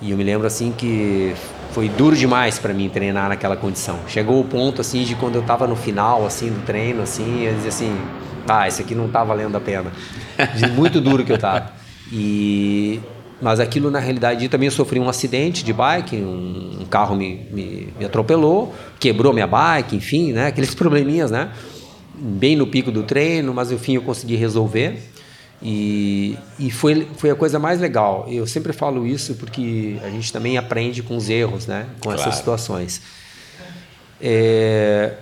E eu me lembro assim que foi duro demais para mim treinar naquela condição. Chegou o ponto assim de quando eu tava no final assim do treino assim, eu dizia assim, ah, isso aqui não tá valendo a pena. De muito duro que eu tava. E mas aquilo na realidade também eu sofri um acidente de bike, um, um carro me, me, me atropelou, quebrou minha bike, enfim, né? Aqueles probleminhas, né? Bem no pico do treino, mas enfim eu consegui resolver. E, e foi, foi a coisa mais legal. Eu sempre falo isso porque a gente também aprende com os erros, né? Com Claro. essas situações. É,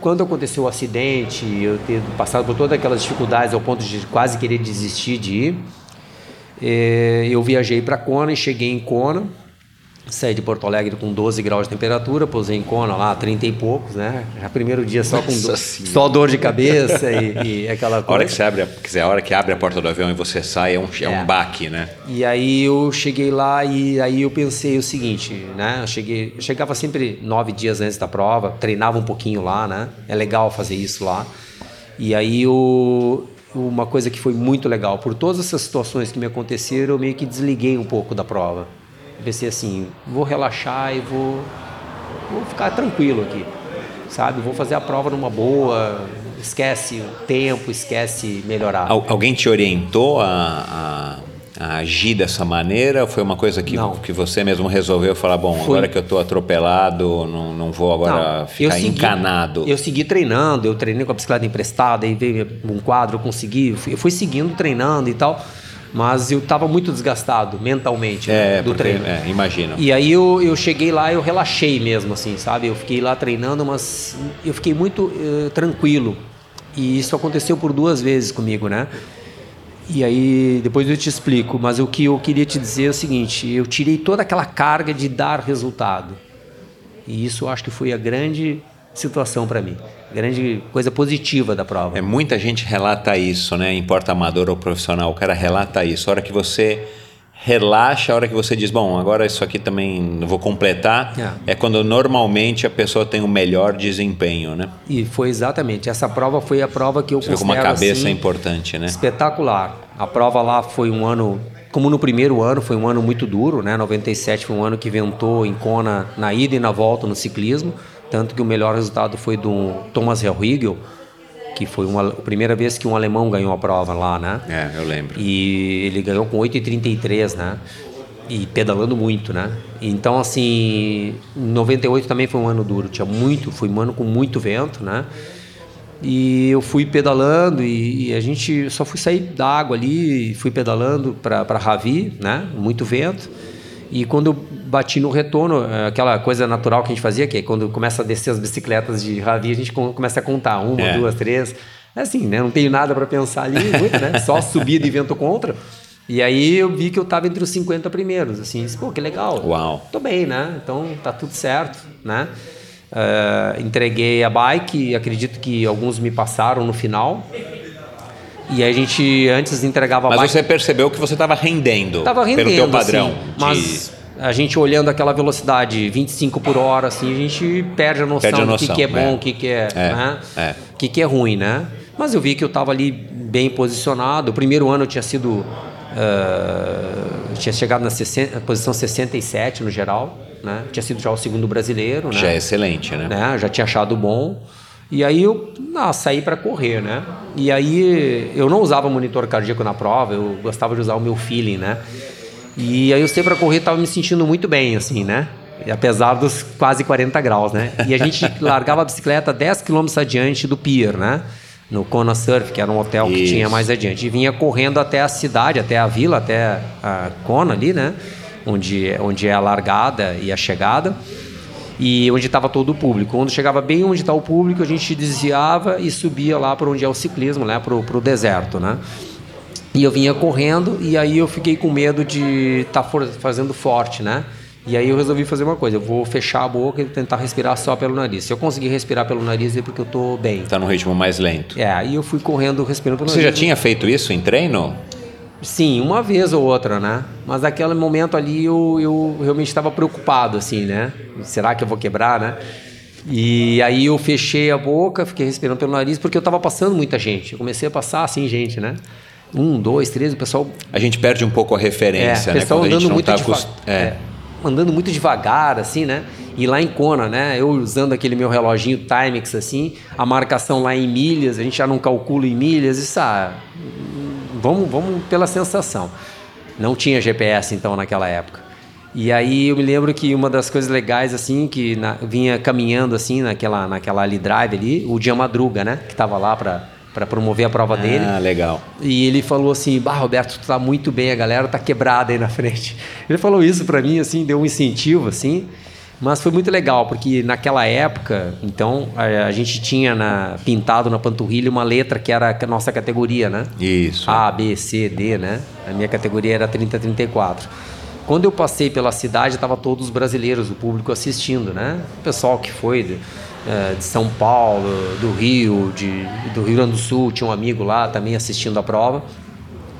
quando aconteceu o acidente, eu ter passado por todas aquelas dificuldades ao ponto de quase querer desistir de ir, é, eu viajei para Kona e cheguei em Kona. Saí de Porto Alegre com 12 graus de temperatura, pousei em Kona lá, 30 e poucos, né? Já primeiro dia só com Senhora. só dor de cabeça e, e aquela A coisa. hora que você abre, a, dizer, a hora que abre a porta do avião e você sai é um, é. É. um baque, né? E aí eu cheguei lá e aí eu pensei o seguinte, né? Eu cheguei, eu chegava sempre nove dias antes da prova, treinava um pouquinho lá, né? É legal fazer isso lá. E aí o, uma coisa que foi muito legal, por todas essas situações que me aconteceram, eu meio que desliguei um pouco da prova. Pensei assim, vou relaxar e vou, vou ficar tranquilo aqui, sabe? Vou fazer a prova numa boa, esquece o tempo, esquece melhorar. Al- alguém te orientou a, a- a agir dessa maneira? Ou foi uma coisa que, Não. que você mesmo resolveu falar, bom, Foi- agora que eu estou atropelado, não, não vou agora Não, ficar eu segui- encanado? Eu segui treinando, eu treinei com a bicicleta emprestada, aí veio um quadro, eu consegui, eu fui- eu fui seguindo, treinando e tal, mas eu estava muito desgastado mentalmente né, É, do porque, treino. é, imagino. E aí eu, eu cheguei lá, eu relaxei mesmo, assim, sabe? Eu fiquei lá treinando, mas eu fiquei muito eh, tranquilo. E isso aconteceu por duas vezes comigo, né? E aí depois eu te explico, mas o que eu queria te dizer é o seguinte: eu tirei toda aquela carga de dar resultado. E isso eu acho que foi a grande situação para mim, grande coisa positiva da prova. É, muita gente relata isso, né? Importa amador ou profissional, o cara relata isso. A hora que você relaxa, a hora que você diz, bom, agora isso aqui também vou completar, É. é. quando normalmente a pessoa tem o melhor desempenho, né? E foi exatamente essa prova foi a prova que eu Você considero cabeça assim, é importante, né? espetacular. A prova lá foi um ano, como no primeiro ano, foi um ano muito duro, né? 97 foi um ano que ventou em Kona na ida e na volta no ciclismo, tanto que o melhor resultado foi do Thomas Hellriegel, que foi uma, a primeira vez que um alemão ganhou a prova lá, né? É, eu lembro. E ele ganhou com 8,33, né? E pedalando muito, né? Então, assim, 98 também foi um ano duro, tinha muito, foi um ano com muito vento, né? E eu fui pedalando e, e a gente só fui sair da água ali fui pedalando para Ravi, né? Muito vento. E quando eu bati no retorno, é, aquela coisa natural que a gente fazia, que é quando começa a descer as bicicletas de Ravi, a gente começa a contar uma, É. duas, três. É assim, né? Não tenho nada para pensar ali, muito, né? Só subida e vento contra. E aí eu vi que eu tava entre os 50 primeiros, assim, disse, pô, que legal. Uau. Tô bem, né? Então tá tudo certo, né? Eh, entreguei a bike, acredito que alguns me passaram no final. E a gente antes entregava Mas bike. você percebeu que você estava rendendo, Tava rendendo, pelo teu padrão. assim, de- mas a gente olhando aquela velocidade 25 por hora, assim, a gente perde a noção, Perde a do que, noção, que é bom, é. o que, que é, É, né? é. Que, que é ruim, né? Mas eu vi que eu estava ali bem posicionado. O primeiro ano eu tinha sido. eh, eu tinha chegado na 60 posição 67 no geral, né? Tinha sido já o segundo brasileiro, né? Já é excelente, né? né? Já tinha achado bom. E aí eu ah, saí para correr, né? E aí eu não usava monitor cardíaco na prova, eu gostava de usar o meu feeling, né? E aí eu saí para correr, tava me sentindo muito bem, assim, né? Apesar dos quase 40 graus, né? E a gente largava a bicicleta 10 quilômetros adiante do pier, né? No Kona Surf, que era um hotel que Isso. tinha mais adiante. E vinha correndo até a cidade, até a vila, até a Kona ali, né? Onde, onde é a largada e a chegada e onde estava todo o público. Quando chegava bem onde está o público, a gente desviava e subia lá para onde é o ciclismo, né, para o deserto, né? E eu vinha correndo e aí eu fiquei com medo de estar fazendo forte, né? E aí eu resolvi fazer uma coisa, eu vou fechar a boca e tentar respirar só pelo nariz. Se eu conseguir respirar pelo nariz é porque eu tô bem. Tá num ritmo mais lento. É, aí eu fui correndo respirando pelo Você nariz. já tinha feito isso em treino? Sim, uma vez ou outra, né? Mas naquele momento ali eu, eu realmente estava preocupado, assim, né? Será que eu vou quebrar, né? E aí eu fechei a boca, fiquei respirando pelo nariz, porque eu estava passando muita gente. Eu comecei a passar, assim, gente, né? Um, dois, três, o pessoal... A gente perde um pouco a referência, é, o né? Quando a gente não muito tá deva- acost- é. é, andando muito devagar, assim, né? E lá em Kona, né? Eu usando aquele meu reloginho Timex, assim, a marcação lá em milhas, a gente já não calcula em milhas, isso, ah, vamos, vamos pela sensação. Não tinha GPS, então, naquela época. E aí eu me lembro que uma das coisas legais, assim, que na- vinha caminhando, assim, naquela, naquela ali drive ali, o Dia Madruga, né? Que tava lá para promover a prova dele. Ah, legal. E ele falou assim: Bah, Roberto, tu tá muito bem, a galera tá quebrada aí na frente. Ele falou isso pra mim, assim, deu um incentivo, assim. Mas foi muito legal, porque naquela época, então, a, a gente tinha na- pintado na panturrilha uma letra que era a nossa categoria, né? Isso. A, B, C, D, né? A minha categoria era 30-34. Quando eu passei pela cidade, estava todos os brasileiros, o público assistindo, né? O pessoal que foi de, eh, de São Paulo, do Rio, de, do Rio Grande do Sul, tinha um amigo lá também assistindo a prova.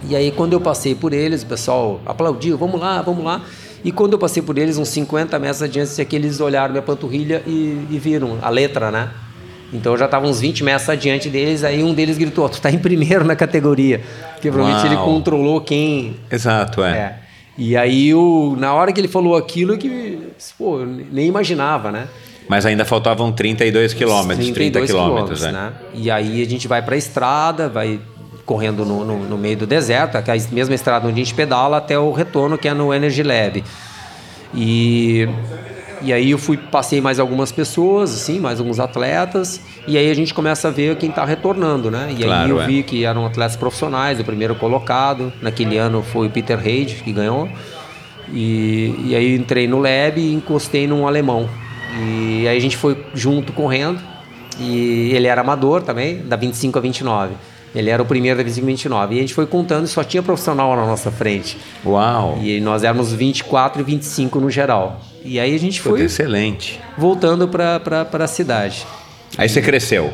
E aí, quando eu passei por eles, o pessoal aplaudiu, vamos lá, vamos lá. E quando eu passei por eles, uns 50 metros adiante, é que eles olharam minha panturrilha e, e viram a letra, né? Então eu já estava uns 20 metros adiante deles, aí um deles gritou, tu tá em primeiro na categoria. Porque provavelmente ele controlou quem... Exato, é. É. E aí, o, na hora que ele falou aquilo, que, pô, eu nem imaginava, né? Mas ainda faltavam 32 quilômetros, 30 32 quilômetros, quilômetros, né? né? E aí a gente vai para a estrada, vai correndo no, no, no meio do deserto, aquela mesma estrada onde a gente pedala até o retorno que é no Energy Lab. E, e aí eu fui passei mais algumas pessoas, assim, mais alguns atletas, e aí a gente começa a ver quem está retornando, né? E aí Claro, eu é. vi que eram atletas profissionais, o primeiro colocado, naquele ano foi o Peter Reid que ganhou. E, e aí entrei no lab e encostei num alemão. E aí a gente foi junto correndo. E ele era amador também, da 25 a 29. Ele era o primeiro da 25 a 29. E a gente foi contando e só tinha profissional na nossa frente. Uau! E nós éramos 24 e 25 no geral. E aí a gente Pô, foi excelente. voltando para a cidade. Aí você cresceu.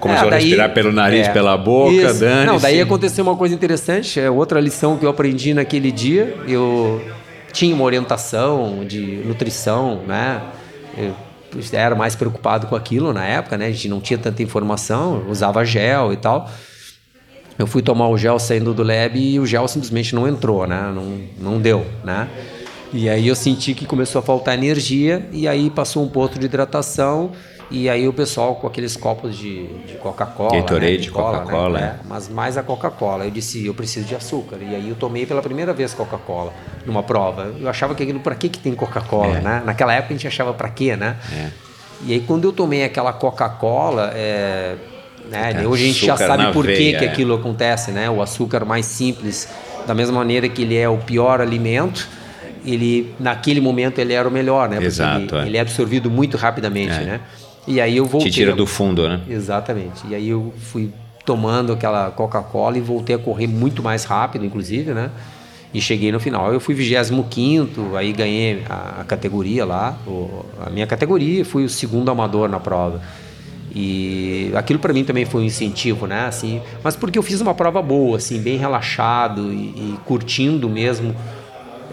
Começou É, a daí- respirar pelo nariz, é, pela boca, dane Não, daí aconteceu uma coisa interessante, é outra lição que eu aprendi naquele dia. Eu tinha uma orientação de nutrição, né? Eu era mais preocupado com aquilo na época, né? A gente não tinha tanta informação, usava gel e tal. Eu fui tomar o gel saindo do lab e o gel simplesmente não entrou, né? Não, não deu, né? E aí eu senti que começou a faltar energia e aí passou um ponto de hidratação e aí o pessoal com aqueles copos de, de Coca-Cola, Gatorade, né? de cola, Coca-Cola, né? É, mas mais a Coca-Cola. Eu disse, eu preciso de açúcar. E aí eu tomei pela primeira vez Coca-Cola numa prova. Eu achava que aquilo, para que que tem Coca-Cola, É. né? Naquela época a gente achava para quê, né? É. E aí quando eu tomei aquela Coca-Cola, é, né, É, hoje a gente já sabe por que, que é. aquilo acontece, né? O açúcar mais simples, da mesma maneira que ele é o pior alimento, ele naquele momento ele era o melhor, né? Porque Exato, ele, é. ele é absorvido muito rapidamente, É. né? E aí eu voltei. Te tira do fundo, né? Exatamente. E aí eu fui tomando aquela Coca-Cola e voltei a correr muito mais rápido, inclusive, né? E cheguei no final. Eu fui 25, aí ganhei a, a categoria lá, o- a minha categoria, fui o segundo amador na prova. E aquilo para mim também foi um incentivo, né? Assim, mas porque eu fiz uma prova boa, assim, bem relaxado e, e curtindo mesmo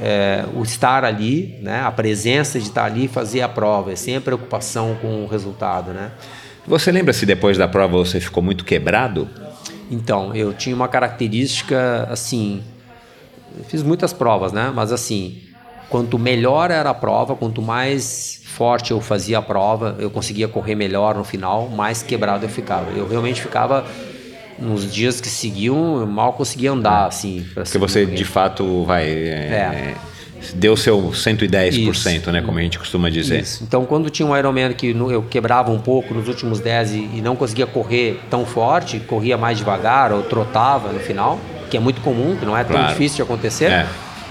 é, o estar ali, né? A presença de estar ali e fazer a prova, é sem a preocupação com o resultado, né? Você lembra se depois da prova você ficou muito quebrado? Então, eu tinha uma característica assim. Fiz muitas provas, né? Mas assim, quanto melhor era a prova, quanto mais forte eu fazia a prova, eu conseguia correr melhor no final, mais quebrado eu ficava. Eu realmente ficava nos dias que seguiam, eu mal conseguia andar assim. pra Porque você de fato vai. é, Deu seu 110%, Isso. né? Como a gente costuma dizer. Isso. Então, quando tinha um Ironman que eu quebrava um pouco nos últimos 10 e, e não conseguia correr tão forte, corria mais devagar ou trotava no final, que é muito comum, que não é tão Claro. difícil de acontecer, É.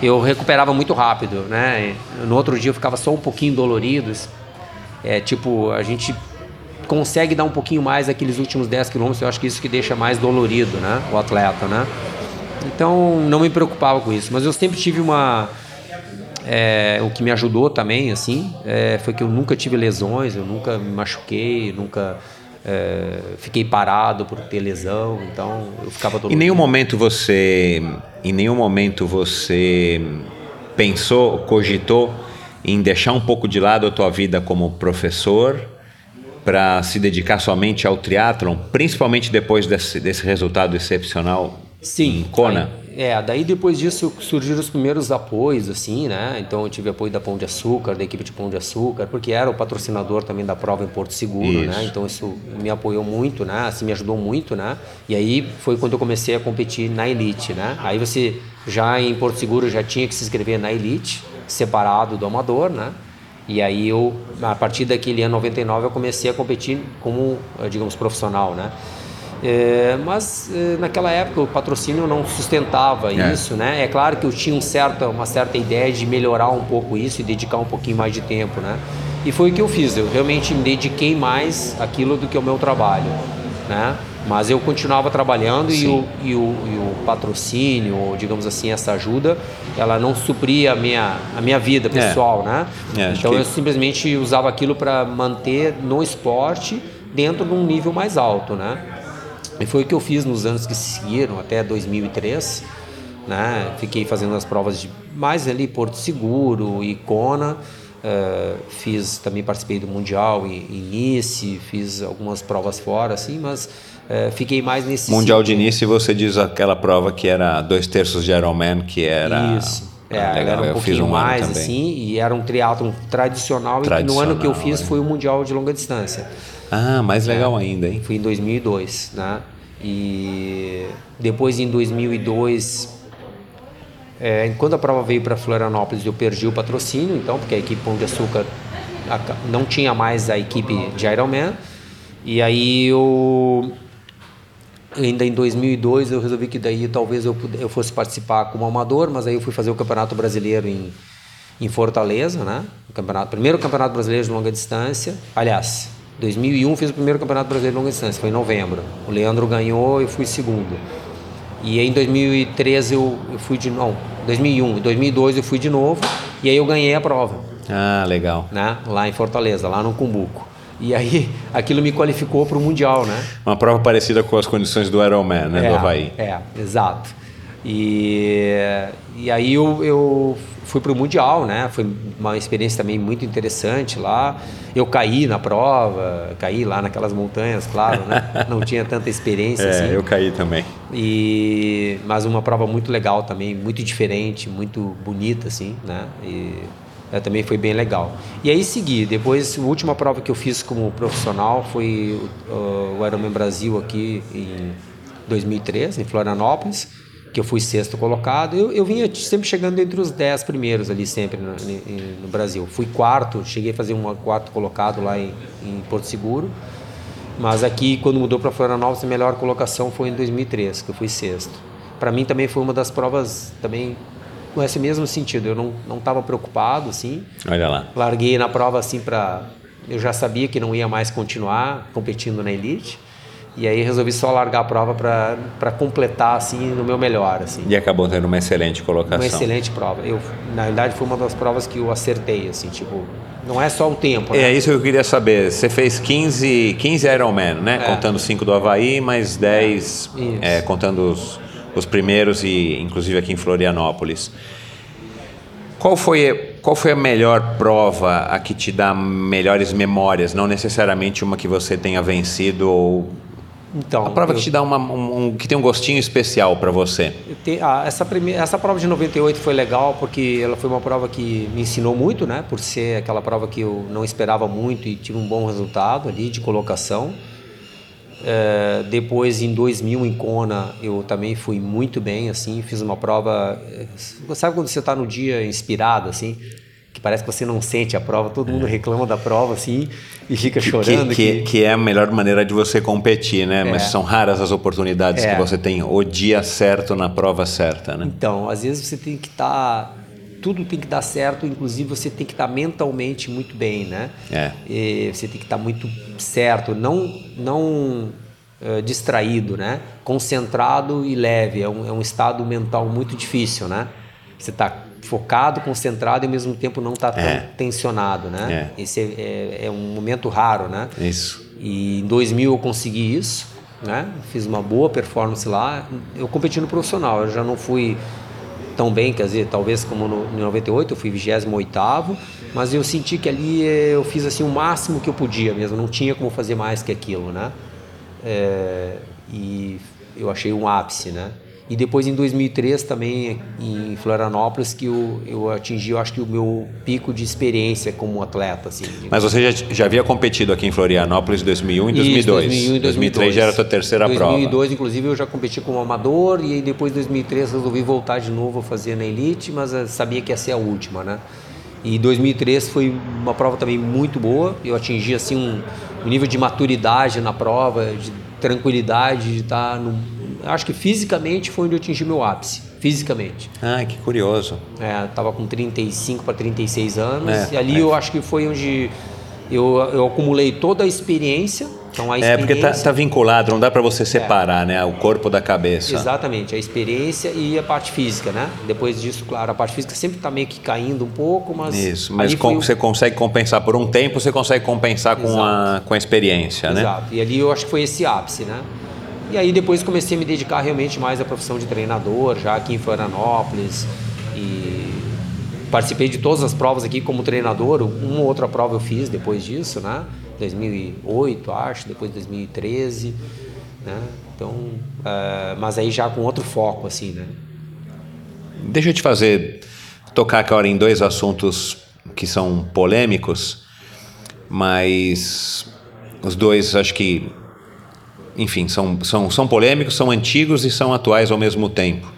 eu recuperava muito rápido, né? No outro dia eu ficava só um pouquinho dolorido. É tipo, a gente consegue dar um pouquinho mais aqueles últimos 10 quilômetros, eu acho que isso que deixa mais dolorido, né? O atleta, né? Então, não me preocupava com isso, mas eu sempre tive uma é, o que me ajudou também, assim, é, foi que eu nunca tive lesões, eu nunca me machuquei, nunca é, fiquei parado por ter lesão, então eu ficava todo Em nenhum momento você, em nenhum momento você pensou, cogitou em deixar um pouco de lado a tua vida como professor para se dedicar somente ao triatlon, principalmente depois desse, desse resultado excepcional Sim. em Kona? É, daí depois disso surgiram os primeiros apoios, assim, né? Então eu tive apoio da Pão de Açúcar, da equipe de Pão de Açúcar, porque era o patrocinador também da prova em Porto Seguro, Isso. né? Então isso me apoiou muito, né? Assim, me ajudou muito, né? E aí foi quando eu comecei a competir na Elite, né? Aí você já em Porto Seguro já tinha que se inscrever na Elite, separado do amador, né? E aí eu, a partir daquele ano 99, eu comecei a competir como, digamos, profissional, né? É, mas é, naquela época o patrocínio não sustentava É. isso, né? É claro que eu tinha um certa, uma certa ideia de melhorar um pouco isso e dedicar um pouquinho mais de tempo, né? E foi o que eu fiz. Eu realmente me dediquei mais àquilo do que ao meu trabalho, né? Mas eu continuava trabalhando e o, e, o, e o patrocínio, ou digamos assim, essa ajuda, ela não supria a minha, a minha vida pessoal, né? É, então que- eu simplesmente usava aquilo para manter no esporte dentro de um nível mais alto, né? E foi o que eu fiz nos anos que se seguiram, até 2003, né? Fiquei fazendo as provas de mais ali Porto Seguro e Kona. eh, fiz também participei do mundial em, em Nice, fiz algumas provas fora, assim, mas eh, fiquei mais nesse Mundial de. Nice, você diz aquela prova que era dois terços de Ironman, que era... Isso. É, Ah, legal, era um eu fiz pouquinho um ano mais assim, e era um triatlon tradicional, e que no ano que eu Tradicional, fiz é. foi o mundial de longa distância. Ah, mais legal ainda, hein? Fui em 2002, né? E depois em 2002, é, quando a prova veio para Florianópolis, eu perdi o patrocínio, então, porque a equipe Pão de Açúcar não tinha mais a equipe de Ironman. E aí eu ainda em 2002 eu resolvi que daí talvez eu, eu fosse participar como amador, mas aí eu fui fazer o Campeonato Brasileiro em, em Fortaleza, né? O campeonato, primeiro Campeonato Brasileiro de longa distância. Aliás, 2001 fiz o primeiro Campeonato Brasileiro de longa distância, foi em novembro. O Leandro ganhou e eu fui segundo. E aí em 2013 eu, eu fui de não, 2001, em 2002 eu fui de novo e aí eu ganhei a prova Ah, legal. né? Lá em Fortaleza, lá no Cumbuco. E aí aquilo me qualificou para o Mundial, né? Uma prova parecida com as condições do Ironman, né? é, do Havaí. É, exato. E, e aí eu, eu fui para o Mundial, né? Foi uma experiência também muito interessante lá. Eu caí na prova, caí lá naquelas montanhas, claro, né? Não tinha tanta experiência É, assim. eu caí também. E mas uma prova muito legal também, muito diferente, muito bonita assim, né? E é, também foi bem legal. E aí segui. Depois a última prova que eu fiz como profissional foi o, o Ironman Brasil aqui em 2003 em Florianópolis, que eu fui sexto colocado. Eu, eu vinha sempre chegando entre os dez primeiros ali sempre no, no- Brasil. Fui quarto, cheguei a fazer um quarto colocado lá em, em Porto Seguro. Mas aqui, quando mudou para Florianópolis, a melhor colocação foi em 2003, que eu fui sexto. Para mim também foi uma das provas também com esse mesmo sentido. Eu não não estava preocupado assim. Olha lá. Larguei na prova assim para eu já sabia que não ia mais continuar competindo na elite. E aí resolvi só largar a prova para completar assim no meu melhor assim. E acabou tendo uma excelente colocação. Uma excelente prova. Eu na verdade foi uma das provas que eu acertei assim, tipo, não é só o tempo, né? É isso que eu queria saber. Você fez 15, 15 Ironman, né? É. Contando 5 do Havaí, mais 10 é, contando os, os primeiros e inclusive aqui em Florianópolis. Qual foi, qual foi a melhor prova a que te dá melhores memórias? Não necessariamente uma que você tenha vencido ou então, a prova eu, que te dá uma, um, um, que tem um gostinho especial para você. Te, ah, essa, primeira, essa prova de 98 foi legal porque ela foi uma prova que me ensinou muito, né? Por ser aquela prova que eu não esperava muito e tive um bom resultado ali de colocação. É, depois em 2000 em Kona eu também fui muito bem assim, fiz uma prova. Eh, sabe quando você está no dia inspirado assim? Parece que você não sente a prova, todo mundo é. reclama da prova assim e fica chorando. Que, que, que é a melhor maneira de você competir, né? É. Mas são raras as oportunidades é. que você tem o dia certo na prova certa, né? Então, às vezes você tem que estar. Tá, tudo tem que dar certo, inclusive você tem que estar tá mentalmente muito bem, né? É. E você tem que estar tá muito certo, não, não uh, distraído, né? Concentrado e leve. É um, é um estado mental muito difícil, né? Você está focado, concentrado e ao mesmo tempo não está tão é. tensionado, né? É. Esse é, é, é, um momento raro, né? Isso. E em 2000 eu consegui isso, né? Fiz uma boa performance lá. Eu competi no profissional, eu já não fui tão bem, quer dizer, talvez como no, em 98 eu fui 28º, mas eu senti que ali eu fiz assim o máximo que eu podia mesmo, não tinha como fazer mais que aquilo, né? É, e eu achei um ápice, né? E depois em 2003 também em Florianópolis que eu, eu atingi, eu acho que o meu pico de experiência como atleta. Assim, Mas você já, já havia competido aqui em Florianópolis em 2001 e 2002? Isso, 2001 e 2002. 2003 já era a tua terceira 2002, prova. Em 2002, inclusive, eu já competi como amador e aí depois em 2003 resolvi voltar de novo a fazer na elite, mas sabia que ia ser a última, né? E 2003 foi uma prova também muito boa. Eu atingi assim um, um nível de maturidade na prova, de tranquilidade, de estar no, acho que fisicamente foi onde eu atingi meu ápice. Fisicamente. Ah, que curioso. É, tava com 35 para 36 anos. É, e ali é. eu acho que foi onde eu, eu acumulei toda a experiência. Então, a experiência... É, porque tá, tá vinculado, não dá para você separar, é. né? O corpo da cabeça. Exatamente, a experiência e a parte física, né? Depois disso, claro, a parte física sempre está meio que caindo um pouco, mas. Isso, mas com, você consegue compensar por um tempo, você consegue compensar com a, com a experiência, Exato. né? Exato, e ali eu acho que foi esse ápice, né? E aí depois comecei a me dedicar realmente mais à profissão de treinador, já aqui em Florianópolis. E participei de todas as provas aqui como treinador. Uma ou outra prova eu fiz depois disso, né? 2008, acho, depois de 2013, né? Então, uh, mas aí já com outro foco, assim, né? Deixa eu te fazer tocar agora em dois assuntos que são polêmicos, mas os dois acho que enfim, são, são, são polêmicos, são antigos e são atuais ao mesmo tempo.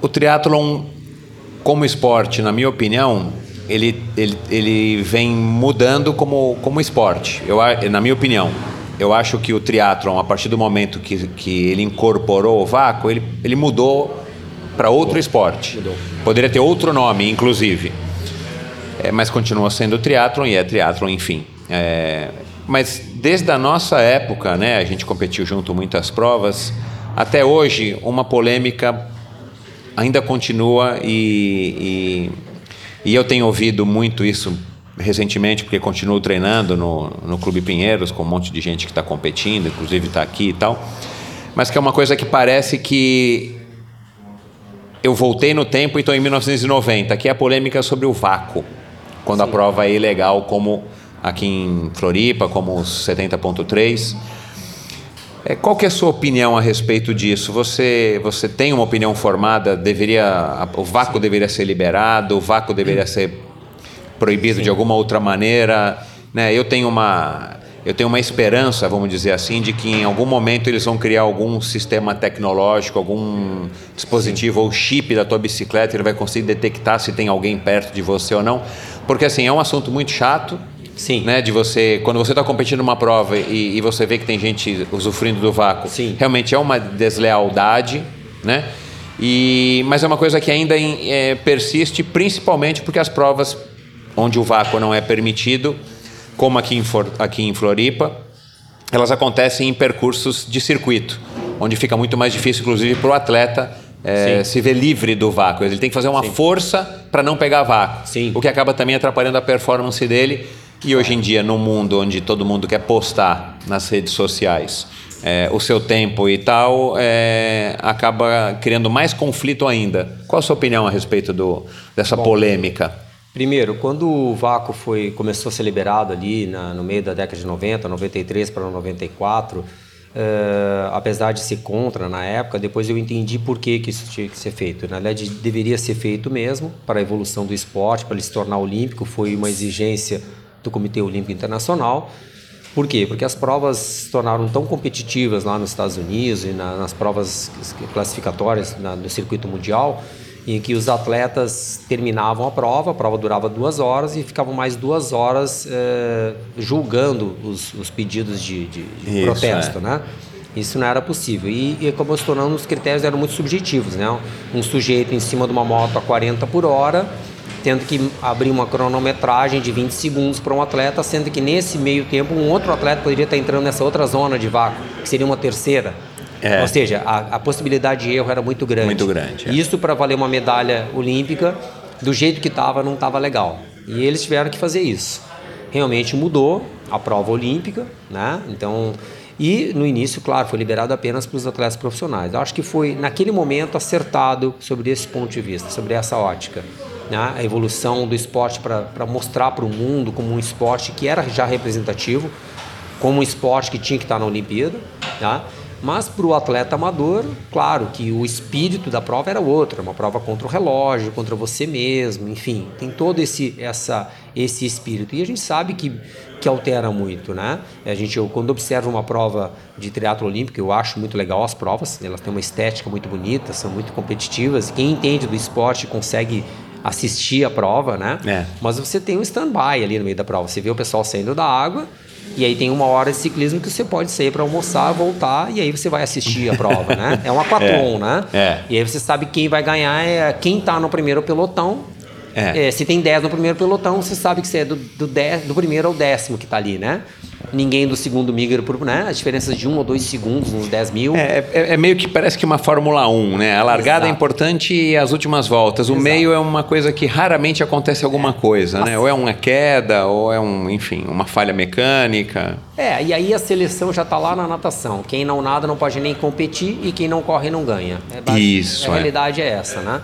O triatlon, como esporte, na minha opinião, ele, ele, ele vem mudando como, como esporte. Eu, na minha opinião, eu acho que o triatlon, a partir do momento que, que ele incorporou o vácuo, ele, ele mudou para outro esporte. Mudou. Poderia ter outro nome, inclusive. É, mas continua sendo triatlon e é triatlon, enfim. É, mas desde a nossa época, né, a gente competiu junto muitas provas, até hoje uma polêmica ainda continua e, e, e eu tenho ouvido muito isso recentemente, porque continuo treinando no, no Clube Pinheiros com um monte de gente que está competindo, inclusive está aqui e tal, mas que é uma coisa que parece que eu voltei no tempo e estou em 1990, que é a polêmica sobre o vácuo, quando Sim. a prova é ilegal como aqui em Floripa, como os 70.3. É, qual que é a sua opinião a respeito disso? Você, você tem uma opinião formada? Deveria, o vácuo deveria ser liberado? O vácuo deveria ser proibido Sim. de alguma outra maneira? Né? Eu tenho uma eu tenho uma esperança, vamos dizer assim, de que em algum momento eles vão criar algum sistema tecnológico, algum dispositivo Sim. ou chip da tua bicicleta, ele vai conseguir detectar se tem alguém perto de você ou não, porque assim é um assunto muito chato, Sim. Né, de você, quando você está competindo numa prova e, e, você vê que tem gente usufruindo do vácuo, Sim. realmente é uma deslealdade, né? E, mas é uma coisa que ainda é, persiste, principalmente porque as provas onde o vácuo não é permitido, como aqui em, For, aqui em Floripa, elas acontecem em percursos de circuito, onde fica muito mais difícil, inclusive, para o atleta é, se ver livre do vácuo. Ele tem que fazer uma Sim. força para não pegar vácuo, Sim. o que acaba também atrapalhando a performance dele. E hoje em dia, no mundo onde todo mundo quer postar nas redes sociais é, o seu tempo e tal, é, acaba criando mais conflito ainda. Qual a sua opinião a respeito do, dessa Bom, polêmica? Primeiro, quando o vácuo foi, começou a ser liberado ali na, no meio da década de 90, 93 para 94, Uh, apesar de ser contra na época, depois eu entendi por que, que isso tinha que ser feito. Na verdade, deveria ser feito mesmo para a evolução do esporte, para ele se tornar olímpico, foi uma exigência do Comitê Olímpico Internacional. Por quê? Porque as provas se tornaram tão competitivas lá nos Estados Unidos e na, nas provas classificatórias na, no circuito mundial, em que os atletas terminavam a prova, a prova durava duas horas e ficavam mais duas horas eh, julgando os, os, pedidos de, de, de Isso, protesto, é. né? Isso não era possível. E, e acabou se tornando, os critérios eram muito subjetivos, né? Um sujeito em cima de uma moto a 40 por hora, tendo que abrir uma cronometragem de 20 segundos para um atleta, sendo que nesse meio tempo um outro atleta poderia estar entrando nessa outra zona de vácuo, que seria uma terceira. É. Ou seja, a, a, possibilidade de erro era muito grande. Muito grande. É. Isso para valer uma medalha olímpica, do jeito que estava, não estava legal. E eles tiveram que fazer isso. Realmente mudou a prova olímpica, né? Então, e no início, claro, foi liberado apenas para os atletas profissionais. Eu acho que foi naquele momento acertado sobre esse ponto de vista, sobre essa ótica. Né? A evolução do esporte para mostrar para o mundo como um esporte que era já representativo, como um esporte que tinha que estar na Olimpíada. Né? Mas para o atleta amador, claro que o espírito da prova era outro, uma prova contra o relógio, contra você mesmo, enfim, tem todo esse, essa, esse espírito. E a gente sabe que, que altera muito, né? A gente, eu, quando observo uma prova de triatlo olímpico, eu acho muito legal as provas, elas têm uma estética muito bonita, são muito competitivas. Quem entende do esporte consegue assistir a prova, né? É. Mas você tem um stand-by ali no meio da prova. Você vê o pessoal saindo da água e aí tem uma hora de ciclismo que você pode sair para almoçar, voltar e aí você vai assistir a prova, né? É um aquatlon, é, né? É. E aí você sabe quem vai ganhar é quem está no primeiro pelotão. É. É, se tem 10 no primeiro pelotão, você sabe que você é do, do, dez, do primeiro ao décimo que está ali, né? ninguém do segundo migra por né? as diferenças de um ou dois segundos uns 10 mil. É, é, é, meio que parece que uma Fórmula 1, né? A largada é Exato. é importante e as últimas voltas. O Exato. meio é uma coisa que raramente acontece alguma é. coisa, né? Ou é uma queda, ou é um, enfim, uma falha mecânica. É, e aí a seleção já está lá na natação. Quem não nada não pode nem competir e quem não corre não ganha. É Isso. A realidade é essa, né?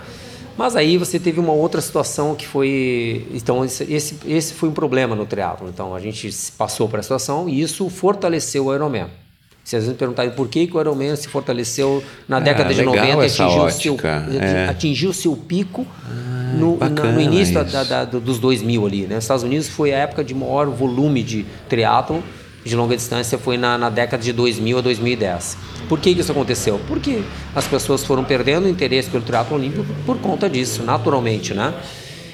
Mas aí você teve uma outra situação que foi. Então, esse, esse foi um problema no triatlo. Então, a gente passou para a situação e isso fortaleceu o Ironman. Se às vezes perguntarem por que, que o Ironman se fortaleceu na é, década de 90 atingiu o, seu, é. atingiu seu pico ah, no, na, no, início da, da, dos 2000 ali. Né? Nos Estados Unidos foi a época de maior volume de triatlo de longa distância foi na, na década de 2000 a 2010. Por que, que isso aconteceu? Porque as pessoas foram perdendo o interesse pelo triatlo olímpico por conta disso, naturalmente, né?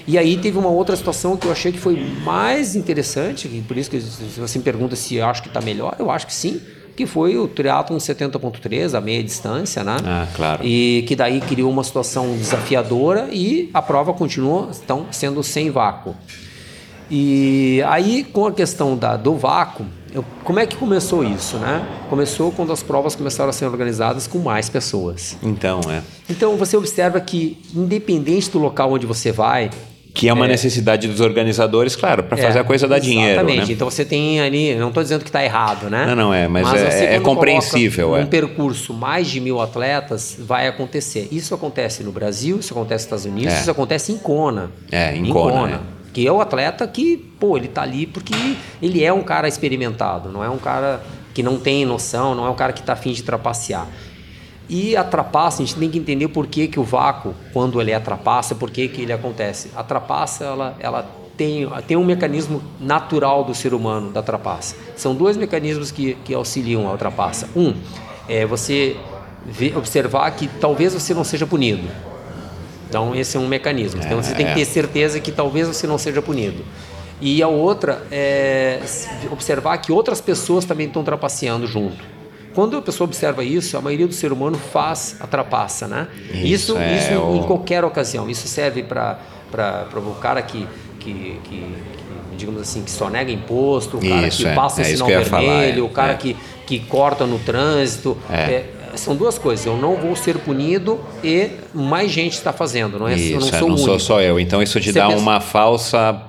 E aí teve uma outra situação que eu achei que foi mais interessante, por isso que se você me pergunta se eu acho que está melhor, eu acho que sim, que foi o triatlon 70.3, a meia distância, né? Ah, claro. E que daí criou uma situação desafiadora e a prova continua então, sendo sem vácuo. E aí, com a questão da, do vácuo, eu, como é que começou isso, né? Começou quando as provas começaram a ser organizadas com mais pessoas. Então, é. Então, você observa que, independente do local onde você vai, que é uma é. necessidade dos organizadores, claro, para é, fazer a coisa dar dinheiro. Exatamente. Né? Então você tem ali, não estou dizendo que está errado, né? Não, não é, mas, mas é, é compreensível. Um é. percurso mais de mil atletas vai acontecer. Isso acontece no Brasil, isso acontece nos Estados Unidos, é. isso acontece em Kona. É, em, em Kona. Kona que é o atleta que, pô, ele tá ali porque ele é um cara experimentado, não é um cara que não tem noção, não é um cara que está afim de trapacear. E a trapaça, a gente tem que entender por que, que o vácuo, quando ele é trapaça, por que, que ele acontece. A trapaça, ela, ela tem, tem um mecanismo natural do ser humano, da trapaça. São dois mecanismos que, que auxiliam a trapaça. Um, é você ver, observar que talvez você não seja punido. Então, esse é um mecanismo. Então, você tem que ter é. certeza que talvez você não seja punido. E a outra é observar que outras pessoas também estão trapaceando junto. quando a pessoa observa isso, a maioria do ser humano faz a trapaça, né? Isso, Isso, é, isso o- em qualquer ocasião. Isso serve para o cara que, que, que, que, digamos assim, que só nega imposto, o cara Isso, que é. passa É sinal que falar, vermelho, é. o cara É. que, que corta no trânsito. São duas coisas. Eu não vou ser punido e mais gente está fazendo. Não é, eu não Isso, é, sou não sou só eu. Então isso te Você dá pensa- uma falsa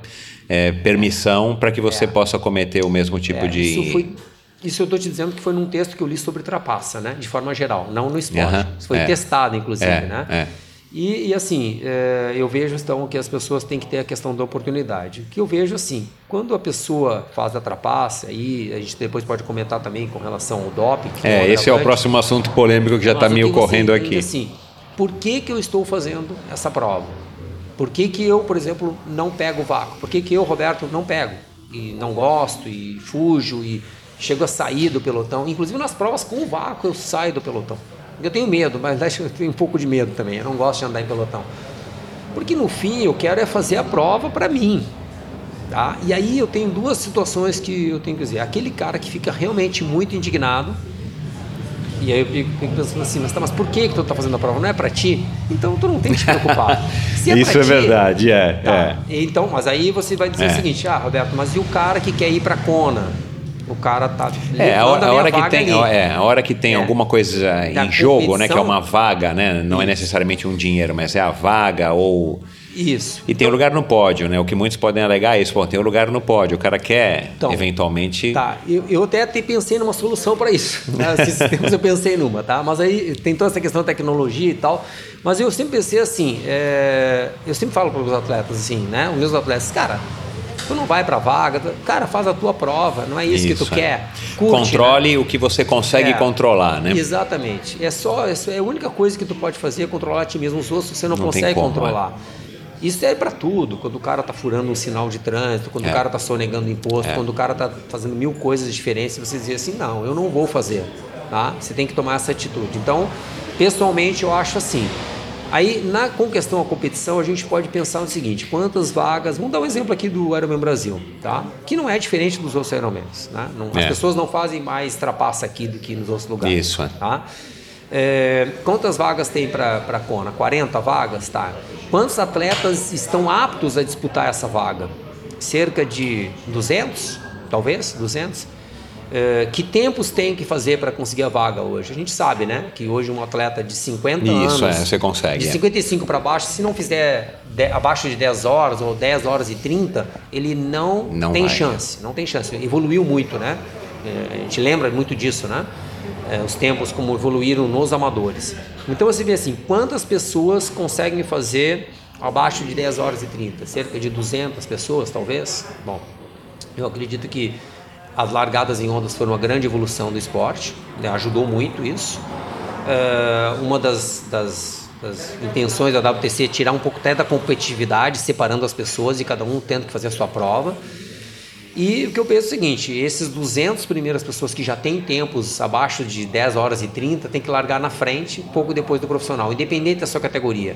é, permissão para que você É. possa cometer o mesmo tipo É, de. Isso, foi, isso eu estou te dizendo que foi num texto que eu li sobre trapaça, né? De forma geral, não no esporte. Isso foi é. testado, inclusive, É, né? é. E, e, assim, é, eu vejo então que as pessoas têm que ter a questão da oportunidade. Que eu vejo assim, quando a pessoa faz a trapaça, aí a gente depois pode comentar também com relação ao doping. É, um esse é o próximo assunto polêmico que já está me ocorrendo assim, aqui. Assim, por que, que eu estou fazendo essa prova? Por que, que eu, por exemplo, não pego o vácuo? Por que, que eu, Roberto, não pego? E não gosto, e fujo, e chego a sair do pelotão. Inclusive nas provas com o vácuo eu saio do pelotão. Eu tenho medo, mas acho que eu tenho um pouco de medo também. Eu não gosto de andar em pelotão. Porque no fim eu quero é fazer a prova para mim. Tá? E aí eu tenho duas situações que eu tenho que dizer. Aquele cara que fica realmente muito indignado, e aí eu fico pensando assim, mas, tá, mas por que, que tu tá fazendo a prova? Não é para ti? Então tu não tem que te preocupar. Se Isso é ti, verdade, é. Tá. Então, mas aí você vai dizer É. o seguinte, ah, Roberto, mas e o cara que quer ir para Kona? O cara tá É, a hora, a hora que tem, ali. é, a hora que tem É. alguma coisa Da em jogo, né, que é uma vaga, né, não é necessariamente um dinheiro, mas é a vaga ou Isso. e tem um lugar no pódio, né? O que muitos podem alegar é isso, pô, tem um lugar no pódio, o cara quer Então, eventualmente Tá, eu, eu até, até pensei numa solução para isso. Né? Tempos eu pensei numa, tá? Mas aí tem toda essa questão da tecnologia e tal. Mas eu sempre pensei assim, é, eu sempre falo para os atletas assim, né? Os meus atletas, cara, tu não vai para vaga, tu- cara, faz a tua prova, não é isso, que Isso, tu é. quer. Curte, né? controle o que você consegue É, controlar, né? Exatamente. É só, isso é a única coisa que tu pode fazer é controlar a ti mesmo. Os outros você não, Não consegue como, controlar. Isso é para tudo. Quando o cara tá furando um sinal de trânsito, quando É. o cara tá sonegando imposto, É. quando o cara tá fazendo mil coisas diferentes, você dizer assim, não, eu não vou fazer. Tá? Você tem que tomar essa atitude. Então, pessoalmente, eu acho assim. Aí, na, com questão à competição, a gente pode pensar no seguinte: quantas vagas. Vamos dar um exemplo aqui do Ironman Brasil, tá? Que não é diferente dos outros Ironmans. Né? Não- as É. pessoas não fazem mais trapaça aqui do que nos outros lugares. Isso, é. Tá? É, quantas vagas tem para a Kona? 40 vagas? Tá. Quantos atletas estão aptos a disputar essa vaga? Cerca de 200, talvez? 200? É, que tempos tem que fazer para conseguir a vaga hoje? A gente sabe, né? Que hoje um atleta de 50 Isso, anos. é, você consegue, De é. 55 para baixo, se não fizer de- abaixo de 10 horas ou 10 horas e 30, ele não, Não tem vai. chance. Não tem chance. Evoluiu muito, né? É, a gente lembra muito disso, né? É, os tempos como evoluíram nos amadores. Então você vê assim, quantas pessoas conseguem fazer abaixo de 10 horas e 30? Cerca de 200 pessoas, talvez? Bom, eu acredito que as largadas em ondas foram uma grande evolução do esporte, né? ajudou muito isso. É, uma das, das, das intenções da WTC é tirar um pouco até da competitividade, separando as pessoas e cada um tendo que fazer a sua prova. E o que eu penso é o seguinte, esses 200 primeiras pessoas que já têm tempos abaixo de 10 horas e 30, tem que largar na frente, pouco depois do profissional, independente da sua categoria.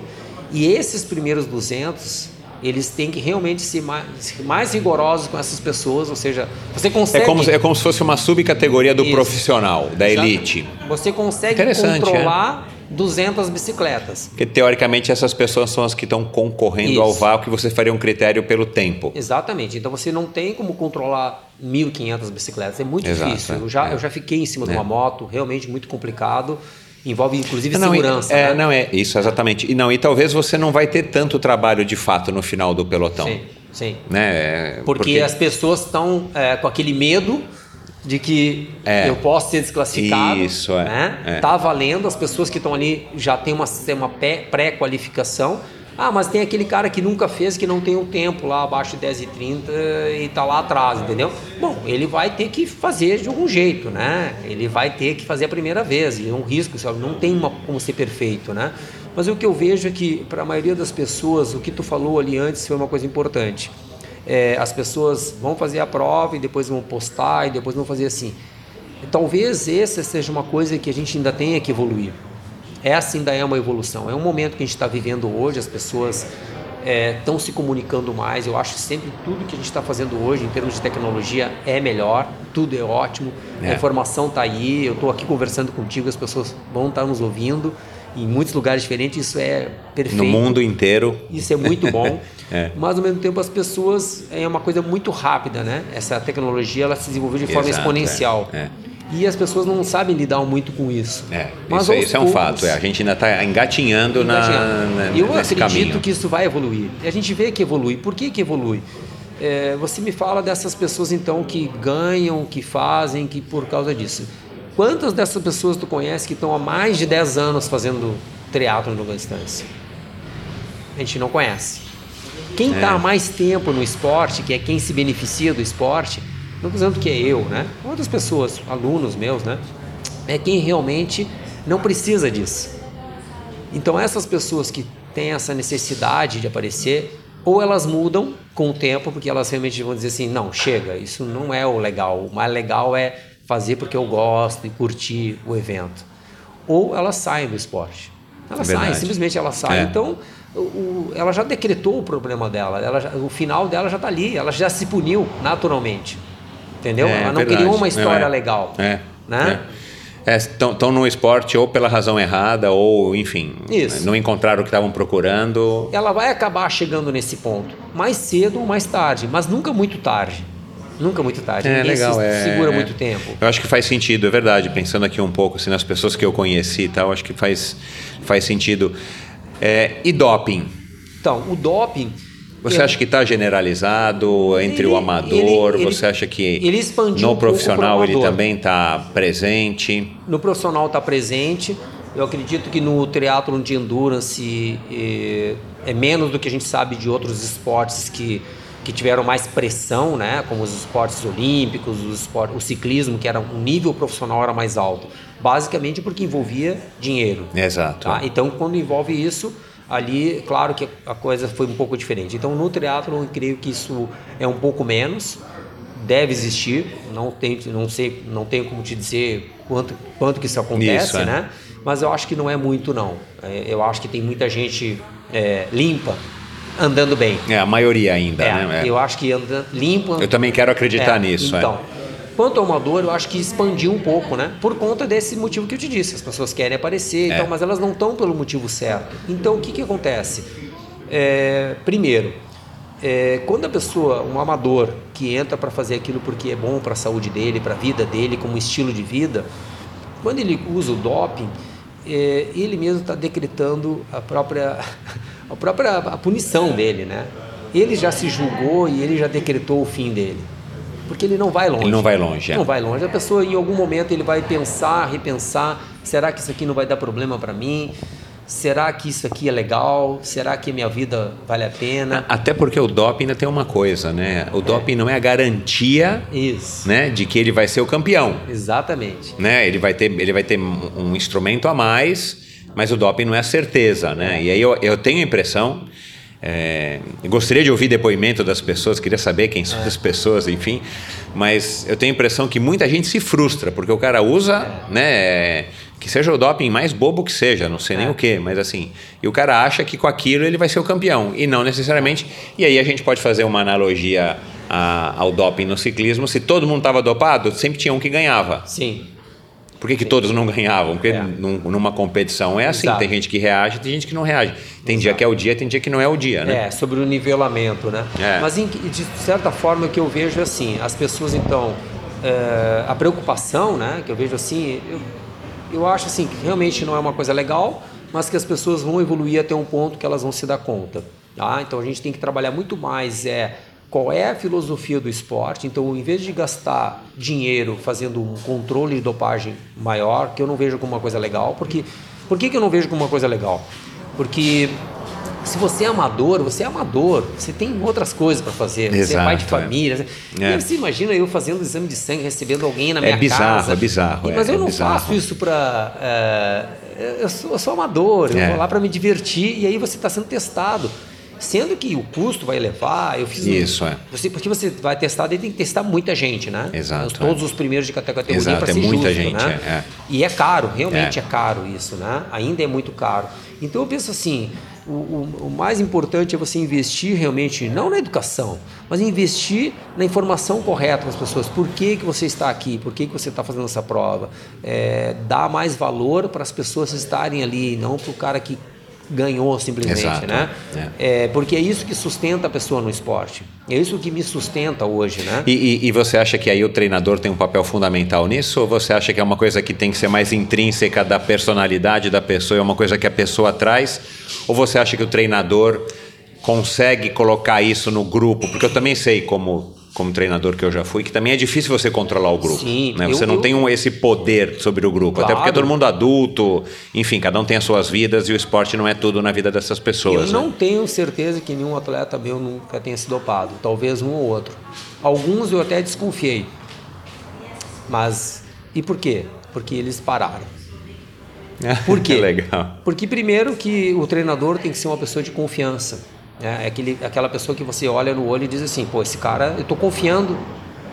E esses primeiros 200, eles têm que realmente ser mais, mais rigorosos com essas pessoas, ou seja, você É consegue... como, é como se fosse uma subcategoria do Isso. profissional, da Exato. elite. Você consegue Interessante, controlar 200 bicicletas. Porque teoricamente essas pessoas são as que estão concorrendo ao Isso. vácuo que você faria um critério pelo tempo. Exatamente. Então você não tem como controlar 1.500 bicicletas. É muito Exato, difícil. é. Eu já, É. eu já fiquei em cima de É. uma moto, realmente muito complicado. Envolve inclusive Não, e- segurança. é, né? não é isso exatamente. E não, e talvez você não vai ter tanto trabalho de fato no final do pelotão, Sim, sim. né? É, Porque, as pessoas estão é, com aquele medo de que É. eu posso ser desclassificado. Isso, é, Né? é. Tá valendo, as pessoas que estão ali já têm uma, uma pré-qualificação. Ah, mas tem aquele cara que nunca fez, que não tem um tempo lá abaixo de 10 e 30 tá lá atrás, entendeu? Bom, ele vai ter que fazer de algum jeito, né? Ele vai ter que fazer a primeira vez, e é um risco, sabe? não tem uma, como ser perfeito, né? Mas o que eu vejo é que, para a maioria das pessoas, o que tu falou ali antes foi uma coisa importante. É, as pessoas vão fazer a prova e depois vão postar e depois vão fazer assim. Talvez essa seja uma coisa que a gente ainda tenha que evoluir. Essa ainda é uma evolução. É um momento que a gente está vivendo hoje, as pessoas estão é, se comunicando mais. Eu acho que sempre tudo que a gente está fazendo hoje em termos de tecnologia é melhor, tudo é ótimo, é. a informação está aí, eu estou aqui conversando contigo, as pessoas vão estar tá nos ouvindo em muitos lugares diferentes, isso é perfeito. No mundo inteiro. Isso é muito bom. é. Mas ao mesmo tempo as pessoas é uma coisa muito rápida, né? Essa tecnologia ela se desenvolveu de forma Exato, exponencial. É. é. E as pessoas não sabem lidar muito com isso. É, Mas isso, isso é um fato. É, a gente ainda está engatinhando, engatinhando. Na, na, eu acredito caminho. que isso vai evoluir. E a gente vê que evolui. Por que, que evolui? É, você me fala dessas pessoas então que ganham, que fazem, que por causa disso. Quantas dessas pessoas tu conhece que estão há mais de 10 anos fazendo triatlo em longa distância? A gente não conhece. Quem está é. há mais tempo no esporte, que é quem se beneficia do esporte, não dizendo que é eu, né? Outras pessoas, alunos meus, né? É quem realmente não precisa disso. Então essas pessoas que têm essa necessidade de aparecer, ou elas mudam com o tempo, porque elas realmente vão dizer assim, não, chega, isso não é o legal. O mais legal é fazer porque eu gosto e curtir o evento. Ou elas saem do esporte. Elas é saem, simplesmente elas saem. É. Então, o, o, ela já decretou o problema dela, ela já, o final dela já está ali, ela já se puniu naturalmente. Entendeu? É, ela não verdade. criou uma história é. legal. É. Né? Estão é, no esporte ou pela razão errada, ou, enfim, Isso. não encontraram o que estavam procurando. Ela vai acabar chegando nesse ponto, mais cedo ou mais tarde, mas nunca muito tarde. Nunca muito tarde. É Ninguém legal, é, segura é, muito tempo. Eu acho que faz sentido, é verdade. Pensando aqui um pouco assim, nas pessoas que eu conheci e tal, acho que faz, faz sentido. É, e doping? Então, o doping. Você acha que está generalizado entre ele, o amador? Ele, ele, você acha que no um profissional ele também está presente? No profissional está presente. Eu acredito que no triatlon de endurance é, é menos do que a gente sabe de outros esportes que que tiveram mais pressão, né, como os esportes olímpicos, os esportes, o ciclismo, que era um nível profissional era mais alto, basicamente porque envolvia dinheiro. Exato. Tá? Então, quando envolve isso, ali, claro que a coisa foi um pouco diferente. Então, no teatro, eu creio que isso é um pouco menos, deve existir, não tem, não sei, não tenho como te dizer quanto, quanto que isso acontece, isso, é. né? Mas eu acho que não é muito não. É, eu acho que tem muita gente é, limpa andando bem. É, a maioria ainda, é, né? É. Eu acho que anda limpo. Eu também quero acreditar é, nisso. É. Quanto ao amador, eu acho que expandiu um pouco, né? Por conta desse motivo que eu te disse. As pessoas querem aparecer, então, mas elas não estão pelo motivo certo. Então, o que, que acontece? primeiro, quando a pessoa, um amador, que entra para fazer aquilo porque é bom para a saúde dele, para a vida dele, como estilo de vida, quando ele usa o doping, ele mesmo está decretando a própria a própria a punição dele, né? Ele já se julgou e ele já decretou o fim dele. Porque ele não vai longe. Ele não vai longe. É. Não vai longe. A pessoa, em algum momento, ele vai pensar, repensar: será que isso aqui não vai dar problema para mim? Será que isso aqui é legal? Será que minha vida vale a pena? Até porque o doping ainda tem uma coisa, né? O doping é. não é a garantia Isso. Né, de que ele vai ser o campeão. Exatamente. Né? Ele, vai ter, ele vai ter um instrumento a mais mas o doping não é a certeza, né? E aí eu, eu tenho a impressão, é, gostaria de ouvir depoimento das pessoas, queria saber quem são é. as pessoas, enfim, mas eu tenho a impressão que muita gente se frustra, porque o cara usa, é. né, que seja o doping mais bobo que seja, não sei nem é. o que, mas assim, e o cara acha que com aquilo ele vai ser o campeão, e não necessariamente, e aí a gente pode fazer uma analogia a, ao doping no ciclismo, se todo mundo estava dopado, sempre tinha um que ganhava. Sim. Por que, que todos não ganhavam? Porque é. num, numa competição é assim, Exato. tem gente que reage, tem gente que não reage. Tem Exato. dia que é o dia, tem dia que não é o dia, né? É, sobre o nivelamento, né? É. Mas em, de certa forma o que eu vejo é assim, as pessoas então, é, a preocupação, né, que eu vejo assim, eu, eu acho assim que realmente não é uma coisa legal, mas que as pessoas vão evoluir até um ponto que elas vão se dar conta. Tá? Então a gente tem que trabalhar muito mais é, qual é a filosofia do esporte. Então, em vez de gastar dinheiro fazendo um controle de dopagem maior, que eu não vejo como uma coisa legal, porque por que, que eu não vejo como uma coisa legal? Porque se você é amador, você é amador, você tem outras coisas para fazer, Exato, você é pai de é. família. É. você imagina eu fazendo exame de sangue, recebendo alguém na minha é bizarro, casa. É bizarro, Mas é, eu não bizarro. faço isso para. É, eu, sou, eu, sou, amador, eu é. vou lá para me divertir e aí você está sendo testado. Sendo que o custo vai levar, eu fiz isso, um, é. Você, porque você vai testar, daí tem que testar muita gente, né? Exato. Todos é. os primeiros de categoria para é ser muita justo, gente, né? É, E é caro, realmente é. é. caro isso, né? Ainda é muito caro. Então eu penso assim, o, o, o, mais importante é você investir realmente, não na educação, mas investir na informação correta das pessoas. Por que, que você está aqui? Por que, que você está fazendo essa prova? É, dar mais valor para as pessoas estarem ali, não para o cara que ganhou simplesmente, Exato. né? É. é. porque é isso que sustenta a pessoa no esporte. É isso que me sustenta hoje, né? E, e, e, você acha que aí o treinador tem um papel fundamental nisso? Ou você acha que é uma coisa que tem que ser mais intrínseca da personalidade da pessoa, é uma coisa que a pessoa traz? Ou você acha que o treinador consegue colocar isso no grupo? Porque eu também sei como como treinador que eu já fui, que também é difícil você controlar o grupo. Sim, né? Você eu, não tem um, esse poder sobre o grupo. Claro. Até porque é todo mundo adulto, enfim, cada um tem as suas vidas e o esporte não é tudo na vida dessas pessoas. Eu né? não tenho certeza que nenhum atleta meu nunca tenha sido dopado. Talvez um ou outro. Alguns eu até desconfiei. Mas e por quê? Porque eles pararam. Por quê? Legal. Porque primeiro que o treinador tem que ser uma pessoa de confiança. É, é aquele, aquela pessoa que você olha no olho e diz assim, pô, esse cara, eu estou confiando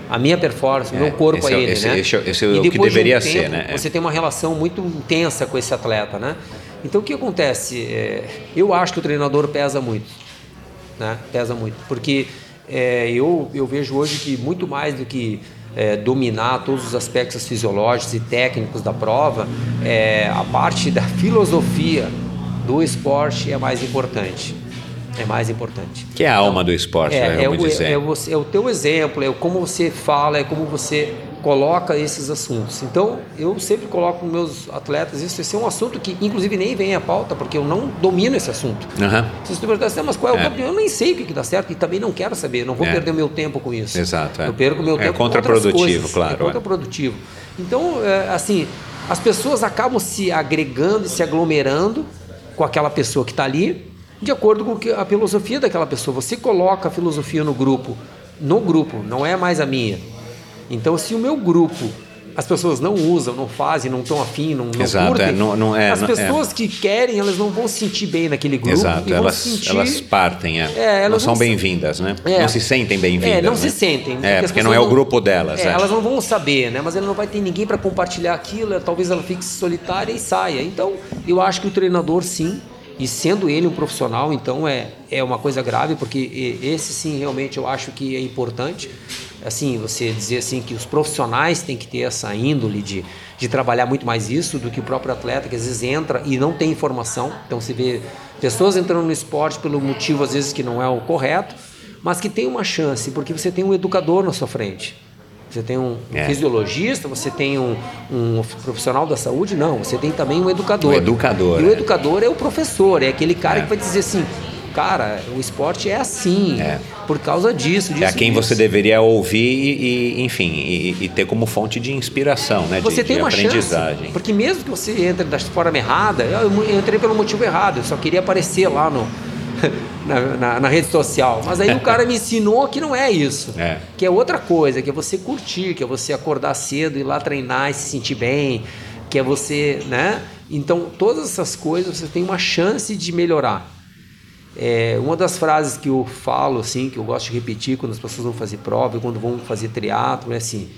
a minha performance, o é, meu corpo a é ele, esse, né? Esse, esse é o que deveria de um ser, tempo, né? Você tem uma relação muito intensa com esse atleta, né? Então o que acontece? É, eu acho que o treinador pesa muito, né? Pesa muito, porque é, eu, eu vejo hoje que muito mais do que é, dominar todos os aspectos fisiológicos e técnicos da prova, é, a parte da filosofia do esporte é mais importante é mais importante. Que é a alma do esporte, é, né, é, o, é, o, é o teu exemplo, é como você fala, é como você coloca esses assuntos. Então, eu sempre coloco nos meus atletas isso. Esse é um assunto que, inclusive, nem vem à pauta, porque eu não domino esse assunto. Uhum. Se você perguntar assim, mas qual é o é. Eu nem sei o que, que dá certo e também não quero saber. Não vou é. perder meu tempo com isso. Exato. É. Eu perco meu é tempo contraprodutivo, claro. É contraprodutivo. Então, é, assim, as pessoas acabam se agregando e se aglomerando com aquela pessoa que está ali de acordo com a filosofia daquela pessoa. Você coloca a filosofia no grupo, no grupo, não é mais a minha. Então, se o meu grupo as pessoas não usam, não fazem, não estão afim, não, não Exato, curtem, é, não, não é, as é. pessoas é. que querem, elas não vão se sentir bem naquele grupo. Exato, elas, sentir... elas partem, é. é elas não são bem-vindas, né? É. Não se sentem bem-vindas. É, não né? se sentem. É, porque, porque não é o grupo delas. É, Elas não vão saber, né? Mas ela não vai ter ninguém para compartilhar aquilo, talvez ela fique solitária e saia. Então, eu acho que o treinador, sim, e sendo ele um profissional, então é, é uma coisa grave, porque esse sim realmente eu acho que é importante. Assim, você dizer assim que os profissionais têm que ter essa índole de, de trabalhar muito mais isso do que o próprio atleta, que às vezes entra e não tem informação. Então você vê pessoas entrando no esporte pelo motivo às vezes que não é o correto, mas que tem uma chance, porque você tem um educador na sua frente. Você tem um é. fisiologista, você tem um, um, profissional da saúde? Não, você tem também um educador. O educador. E o é. educador é o professor, é aquele cara é. que vai dizer assim, cara, o esporte é assim, é. por causa disso, disso É a quem disso. você deveria ouvir e, enfim, e, e, ter como fonte de inspiração, né? Você de, tem de uma aprendizagem. Chance, porque mesmo que você entre da forma errada, eu entrei pelo motivo errado, eu só queria aparecer lá no na, na, na, rede social. Mas aí o cara me ensinou que não é isso. É. Que é outra coisa, que é você curtir, que é você acordar cedo, ir lá treinar e se sentir bem, que é você, né? Então, todas essas coisas você tem uma chance de melhorar. É, uma das frases que eu falo, assim, que eu gosto de repetir quando as pessoas vão fazer prova e quando vão fazer triatlo, é assim: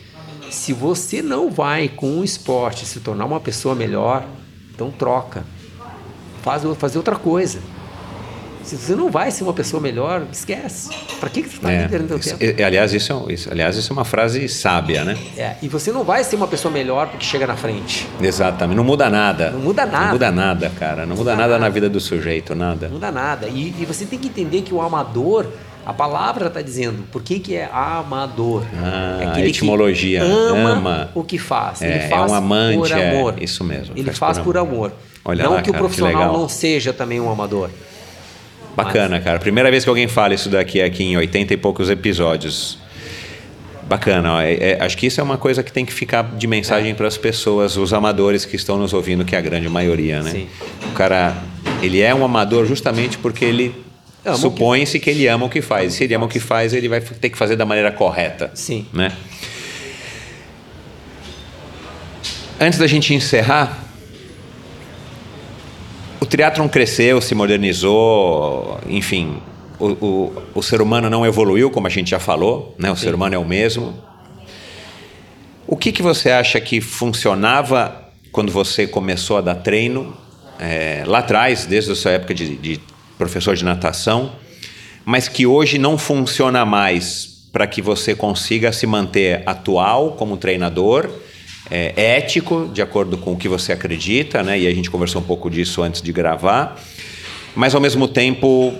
se você não vai com o esporte se tornar uma pessoa melhor, então troca. Faz fazer outra coisa. Se você não vai ser uma pessoa melhor, esquece. Para que, que você está é, perdendo seu tempo? aliás, isso é, isso, aliás, isso é uma frase sábia, né? É, e você não vai ser uma pessoa melhor porque chega na frente. Exatamente. Não muda nada. Não muda nada. Não muda nada, cara. Não, muda, muda nada, nada, na vida do sujeito, nada. Não muda nada. E, e você tem que entender que o amador a palavra está dizendo por que, que é amador. Ah, é etimologia. ama, ama, o que faz. É, Ele faz é um amante, por amor. É, isso mesmo. Ele faz, por amor. Olha não lá, que cara, o profissional que não seja também um amador. Bacana, Mas... cara. Primeira vez que alguém fala isso daqui aqui em 80 e poucos episódios. Bacana, ó. é, é, acho que isso é uma coisa que tem que ficar de mensagem é. para as pessoas, os amadores que estão nos ouvindo, que é a grande maioria, né? Sim. O cara, ele é um amador justamente porque ele supõe-se que... que ele ama o que faz. E se ele ama o que faz, ele vai ter que fazer da maneira correta. Sim. Né? Antes da gente encerrar, o triatlon cresceu, se modernizou, enfim, o, o, o, ser humano não evoluiu, como a gente já falou, né? o Sim. ser humano é o mesmo. O que, que você acha que funcionava quando você começou a dar treino, é, lá atrás, desde a sua época de, de professor de natação, mas que hoje não funciona mais para que você consiga se manter atual como treinador, é, ético, de acordo com o que você acredita, né? E a gente conversou um pouco disso antes de gravar, mas ao mesmo tempo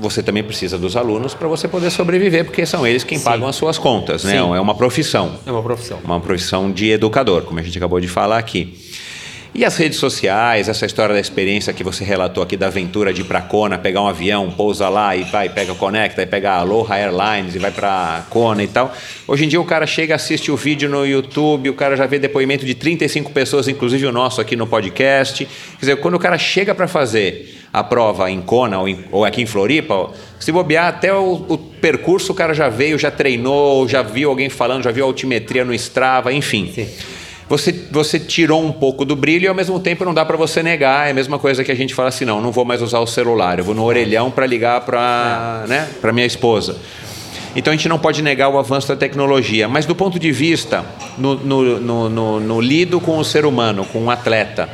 você também precisa dos alunos para você poder sobreviver, porque são eles quem Sim. pagam as suas contas, né? Sim. É uma profissão. É uma profissão. Uma profissão de educador, como a gente acabou de falar aqui. E as redes sociais, essa história da experiência que você relatou aqui da aventura de ir para Kona, pegar um avião, pousa lá e vai, pega Conecta, e pega a Aloha Airlines e vai para Kona e tal. Hoje em dia o cara chega, assiste o vídeo no YouTube, o cara já vê depoimento de 35 pessoas, inclusive o nosso aqui no podcast. Quer dizer, quando o cara chega para fazer a prova em Kona ou, em, ou, aqui em Floripa, se bobear até o, o, percurso o cara já veio, já treinou, já viu alguém falando, já viu a altimetria no Strava, enfim. Sim você, você tirou um pouco do brilho e ao mesmo tempo não dá para você negar. É a mesma coisa que a gente fala assim: não, não vou mais usar o celular, eu vou no orelhão para ligar para é. né, minha esposa. Então a gente não pode negar o avanço da tecnologia, mas do ponto de vista no, no, no, no, lido com o ser humano, com o atleta,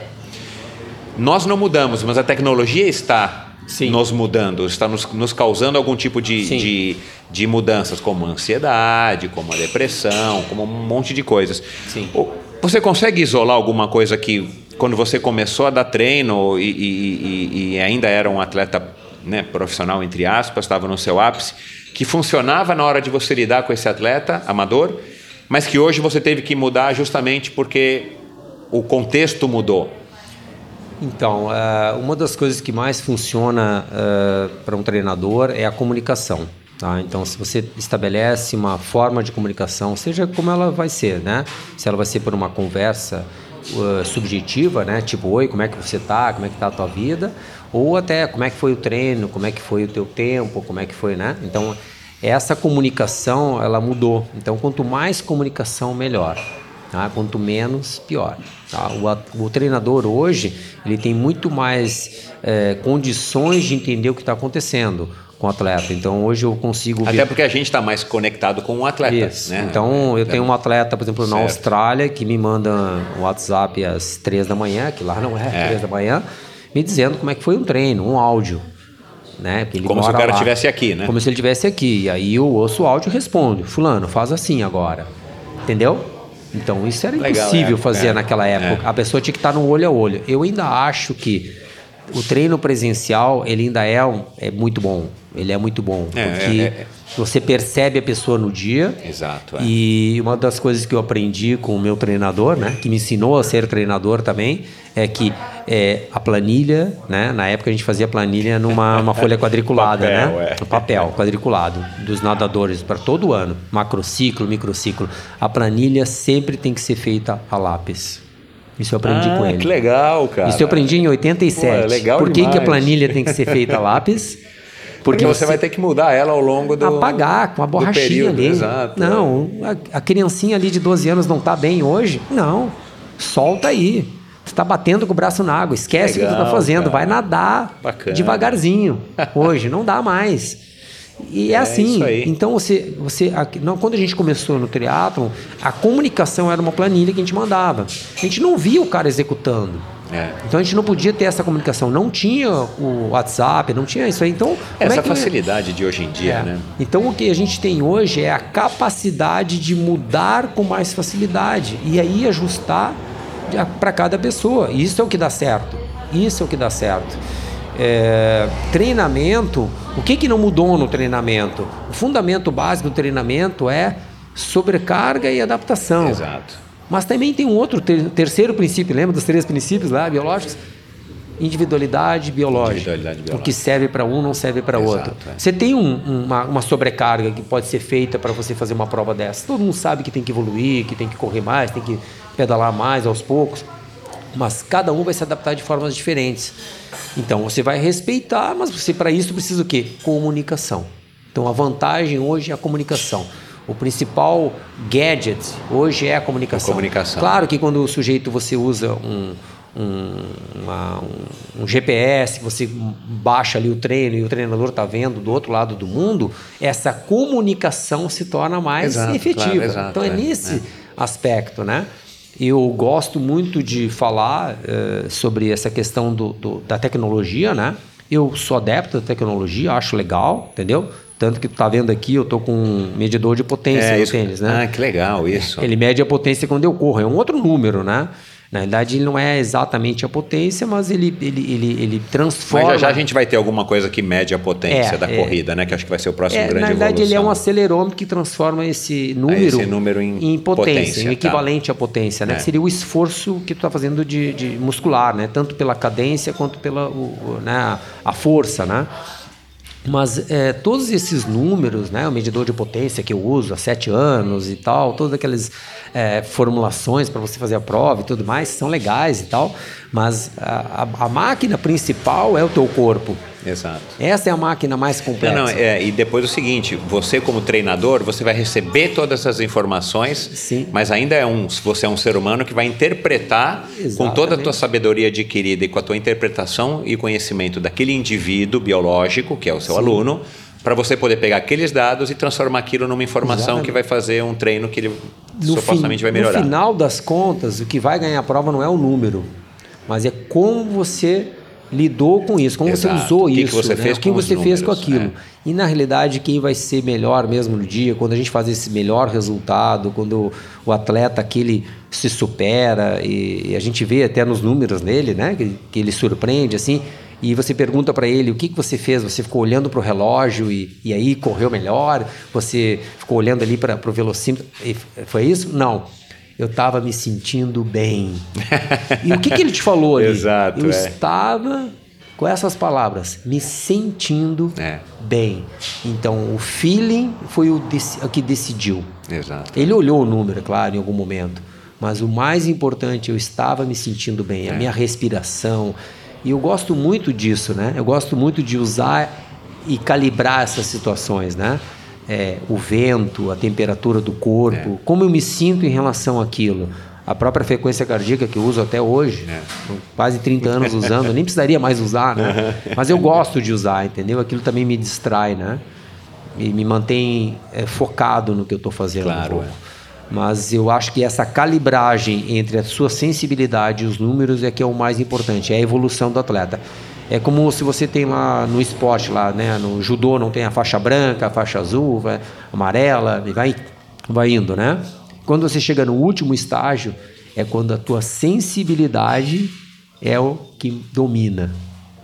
nós não mudamos, mas a tecnologia está Sim. nos mudando, está nos, nos causando algum tipo de, de, de, mudanças, como a ansiedade, como a depressão, como um monte de coisas. Sim. Você consegue isolar alguma coisa que, quando você começou a dar treino e, e, e ainda era um atleta né, profissional, entre aspas, estava no seu ápice, que funcionava na hora de você lidar com esse atleta amador, mas que hoje você teve que mudar justamente porque o contexto mudou? Então, eh, uma das coisas que mais funciona eh, para um treinador é a comunicação. Tá? Então, se você estabelece uma forma de comunicação, seja como ela vai ser, né? Se ela vai ser por uma conversa uh, subjetiva, né? Tipo, oi, como é que você está? Como é que está a tua vida? Ou até como é que foi o treino? Como é que foi o teu tempo? Como é que foi, né? Então, essa comunicação, ela mudou. Então, quanto mais comunicação, melhor. Tá? Quanto menos, pior. Tá? O, o, treinador hoje ele tem muito mais é, condições de entender o que está acontecendo com o atleta. Então hoje eu consigo Até porque a gente está mais conectado com o atleta. Isso. Né? Então eu tenho um atleta, por exemplo, certo. na Austrália, que me manda um WhatsApp às três da manhã, que lá não é, é. três da manhã, me dizendo como é que foi um treino, um áudio. Né? Como se o cara estivesse aqui, né? Como se ele estivesse aqui. E aí eu ouço o áudio e respondo: Fulano, faz assim agora. Entendeu? Então isso era Legal, impossível é, fazer é, naquela época. É. A pessoa tinha que estar no olho a olho. Eu ainda acho que o treino presencial ele ainda é, um, é muito bom. Ele é muito bom. É, porque é, é, você percebe a pessoa no dia. Exato. É. E uma das coisas que eu aprendi com o meu treinador, né, que me ensinou a ser treinador também, é que é, a planilha, né, na época a gente fazia planilha numa uma folha quadriculada, papel, né? No papel quadriculado dos nadadores para todo ano, macrociclo, microciclo. A planilha sempre tem que ser feita a lápis. Isso eu aprendi ah, com ele. Que legal, cara. Isso eu aprendi em 87. Pô, é legal Por que, que a planilha tem que ser feita a lápis? Porque, Porque você, você, vai ter que mudar ela ao longo do Apagar com a borrachinha período, ali. Exato, não, a, a, criancinha ali de 12 anos não está bem hoje? Não. Solta aí. Você está batendo com o braço na água. Esquece o que você está fazendo. Cara. Vai nadar Bacana. devagarzinho. Hoje não dá mais. E é, é assim. Então você, você, não, quando a gente começou no triatlon, a comunicação era uma planilha que a gente mandava. A gente não via o cara executando. É. Então a gente não podia ter essa comunicação, não tinha o WhatsApp, não tinha isso aí. Então essa é que... facilidade de hoje em dia, é. né? Então o que a gente tem hoje é a capacidade de mudar com mais facilidade e aí ajustar para cada pessoa. Isso é o que dá certo. Isso é o que dá certo é, treinamento, o que, que não mudou no treinamento? O fundamento básico do treinamento é sobrecarga e adaptação. Exato. Mas também tem um outro ter, terceiro princípio, lembra dos três princípios lá, biológicos? Individualidade biológica. Individualidade biológica. O que serve para um não serve para outro. É. Você tem um, uma, uma, sobrecarga que pode ser feita para você fazer uma prova dessa. Todo mundo sabe que tem que evoluir, que tem que correr mais, tem que pedalar mais aos poucos mas cada um vai se adaptar de formas diferentes. Então você vai respeitar, mas você para isso precisa o quê? Comunicação. Então a vantagem hoje é a comunicação. O principal gadget hoje é a comunicação. A comunicação. Claro que quando o sujeito você usa um, um, uma, um, um, GPS, você baixa ali o treino e o treinador está vendo do outro lado do mundo, essa comunicação se torna mais exato, efetiva. Claro, exato, então é, é nesse é. aspecto, né? Eu gosto muito de falar uh, sobre essa questão do, do, da tecnologia, né? Eu sou adepto da tecnologia, acho legal, entendeu? Tanto que tu tá vendo aqui, eu tô com um medidor de potência É, no isso- tênis, né? Ah, que legal isso. Ele mede a potência quando eu corro, é um outro número, né? Na verdade, ele não é exatamente a potência, mas ele, ele, ele, ele Mas transforma. já, já a gente vai ter alguma coisa que mede a potência É, da é. corrida, né? Que acho que vai ser o próximo É, grande na verdade, ele é um acelerômetro que transforma esse número, esse número em potência, potência, em tá. equivalente à potência, né? É. Que seria o esforço que tu está fazendo de, de muscular, né? Tanto pela cadência quanto pela o- o- né? a força, né? Mas é, todos esses números, né, o medidor de potência que eu uso há sete anos e tal, todas aquelas é, formulações para você fazer a prova e tudo mais, são legais e tal, mas a, a- a máquina principal é o teu corpo. Exato. Essa é a máquina mais complexa. Não, não, é, e depois o seguinte, você como treinador, você vai receber todas essas informações, Sim. mas ainda é um, você é um ser humano que vai interpretar com toda a tua Exatamente. sabedoria adquirida e com a tua interpretação e conhecimento daquele indivíduo biológico, que é o seu aluno, para você poder pegar aqueles dados e transformar aquilo numa informação Exatamente. que vai fazer um treino que ele No supostamente vai melhorar. No final das contas, o que vai ganhar a prova não é o número, mas é como você lidou com isso, como Exato. você usou que que isso, você né? fez o que você fez com números, aquilo. é. E na realidade, quem vai ser melhor mesmo no dia, quando a gente faz esse melhor resultado, quando o atleta aquele se supera e, e a gente vê até nos números dele, né, que, que ele surpreende assim. E você pergunta para ele o que, que você fez, você ficou olhando para o relógio e, e aí correu melhor, você ficou olhando ali para o velocímetro, e foi isso? Não. Eu estava me sentindo bem. E o que, que ele te falou ali? Exato, Eu é. estava com essas palavras, me sentindo É. bem. Então, o feeling foi o, o que decidiu. Exato. Ele olhou o número, é claro, em algum momento. Mas o mais importante, eu estava me sentindo bem, a minha respiração. E eu gosto muito disso, né? Eu gosto muito de usar e calibrar essas situações, né? É, o vento, a temperatura do corpo, como eu me sinto em relação àquilo. A própria frequência cardíaca que eu uso até hoje, com quase 30 anos usando, nem precisaria mais usar, né? Mas eu gosto de usar, entendeu? Aquilo também me distrai, né? E me mantém é, focado no que eu estou fazendo. Claro, é. Mas eu acho que essa calibragem entre a sua sensibilidade e os números é que é o mais importante, é a evolução do atleta. É como se você tem lá no esporte, lá, né? No judô não tem a faixa branca, a faixa azul, vai, amarela, e vai, vai indo, né? Quando você chega no último estágio, é quando a tua sensibilidade é o que domina,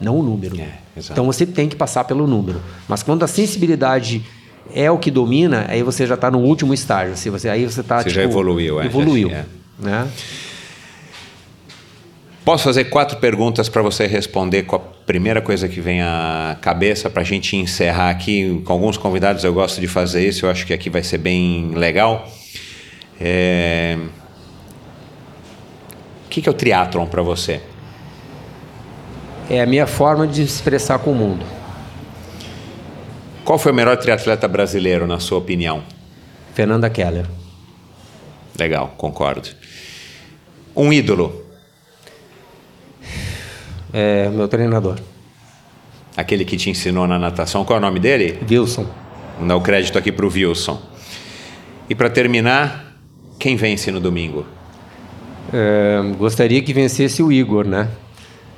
não o número. É, então você tem que passar pelo número. Mas quando a sensibilidade é o que domina, aí você já está no último estágio. Se você, aí você está Você já evoluiu, é, Evoluiu. é. Né? Posso fazer quatro perguntas para você responder com a primeira coisa que vem à cabeça para a gente encerrar aqui. Com alguns convidados eu gosto de fazer isso, eu acho que aqui vai ser bem legal. É... O que é o triatlon para você? É a minha forma de se expressar com o mundo. Qual foi o melhor triatleta brasileiro, na sua opinião? Fernanda Keller. Legal, concordo. Um ídolo, É meu treinador. aquele que te ensinou na natação, qual é o nome dele? Wilson. Vou dar o crédito aqui para o Wilson. E para terminar, quem vence no domingo? É, gostaria que vencesse o Igor, né?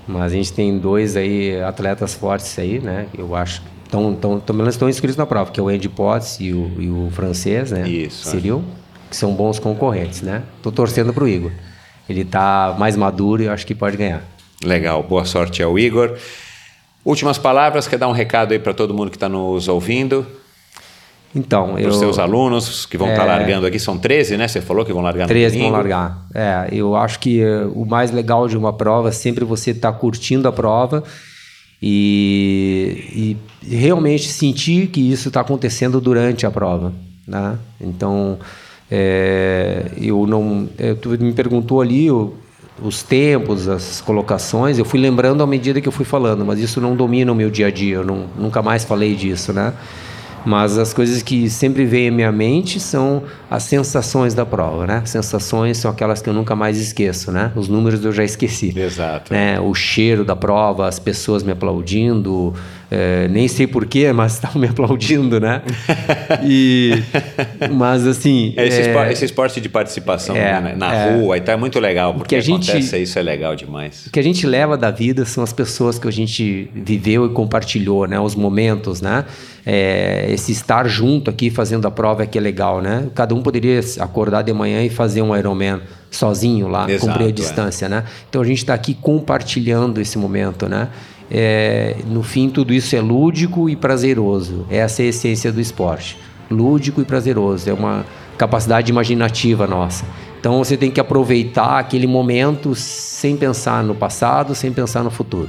Mas a gente tem dois aí atletas fortes aí, né? Eu acho. Tão, tão, pelo menos estão inscritos na prova, que é o Andy Potts e o, e o francês, né? Isso, é. Cyril, que são bons concorrentes, né? Tô torcendo pro Igor. Ele tá mais maduro e eu acho que pode ganhar. Legal, boa sorte ao Igor. Últimas palavras, quer dar um recado aí para todo mundo que está nos ouvindo? Então, Para eu. os seus alunos que vão estar É. largando aqui, são 13, né? Você falou que vão largar no 13 vão largar. É, eu acho que eh, o mais legal de uma prova é sempre você estar curtindo a prova e, e realmente sentir que isso está acontecendo durante a prova, né? Então, é, eu não... é, tu me perguntou ali o- os tempos, as colocações, eu fui lembrando à medida que eu fui falando, mas isso não domina o meu dia a dia, eu não, nunca mais falei disso, né? Mas as coisas que sempre vêm à minha mente são as sensações da prova, né? Sensações são aquelas que eu nunca mais esqueço, né? Os números eu já esqueci. Exato. Né? O cheiro da prova, as pessoas me aplaudindo, É, nem sei porquê, mas estavam me aplaudindo, né? E, mas assim. É esse, é, esporte, esse, esporte, de participação é, né? na é. rua, então é muito legal, porque a gente, acontece isso é legal demais. O que a gente leva da vida são as pessoas que a gente viveu e compartilhou, né? Os momentos, né? É, esse estar junto aqui fazendo a prova é que é legal, né? Cada um poderia acordar de manhã e fazer um Ironman sozinho lá, Exato, cumprir a distância, né? Então a gente está aqui compartilhando esse momento, né? É, no fim, tudo isso é lúdico e prazeroso. Essa é a essência do esporte. Lúdico e prazeroso. É uma capacidade imaginativa nossa. Então você tem que aproveitar aquele momento sem pensar no passado, sem pensar no futuro.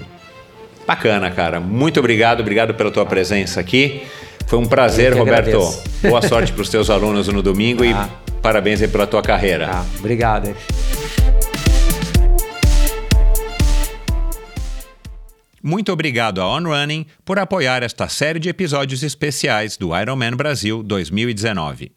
Bacana, cara. Muito obrigado, obrigado pela tua presença aqui. Foi um prazer, Roberto. Agradeço. Boa sorte para os teus alunos no domingo ah. e parabéns aí pela tua carreira. Ah, obrigado. Muito obrigado a On Running por apoiar esta série de episódios especiais do Ironman Brasil 2019.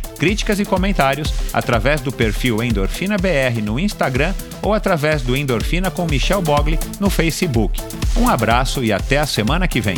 críticas e comentários através do perfil Endorfina BR no Instagram ou através do Endorfina com Michel Bogli no Facebook. Um abraço e até a semana que vem.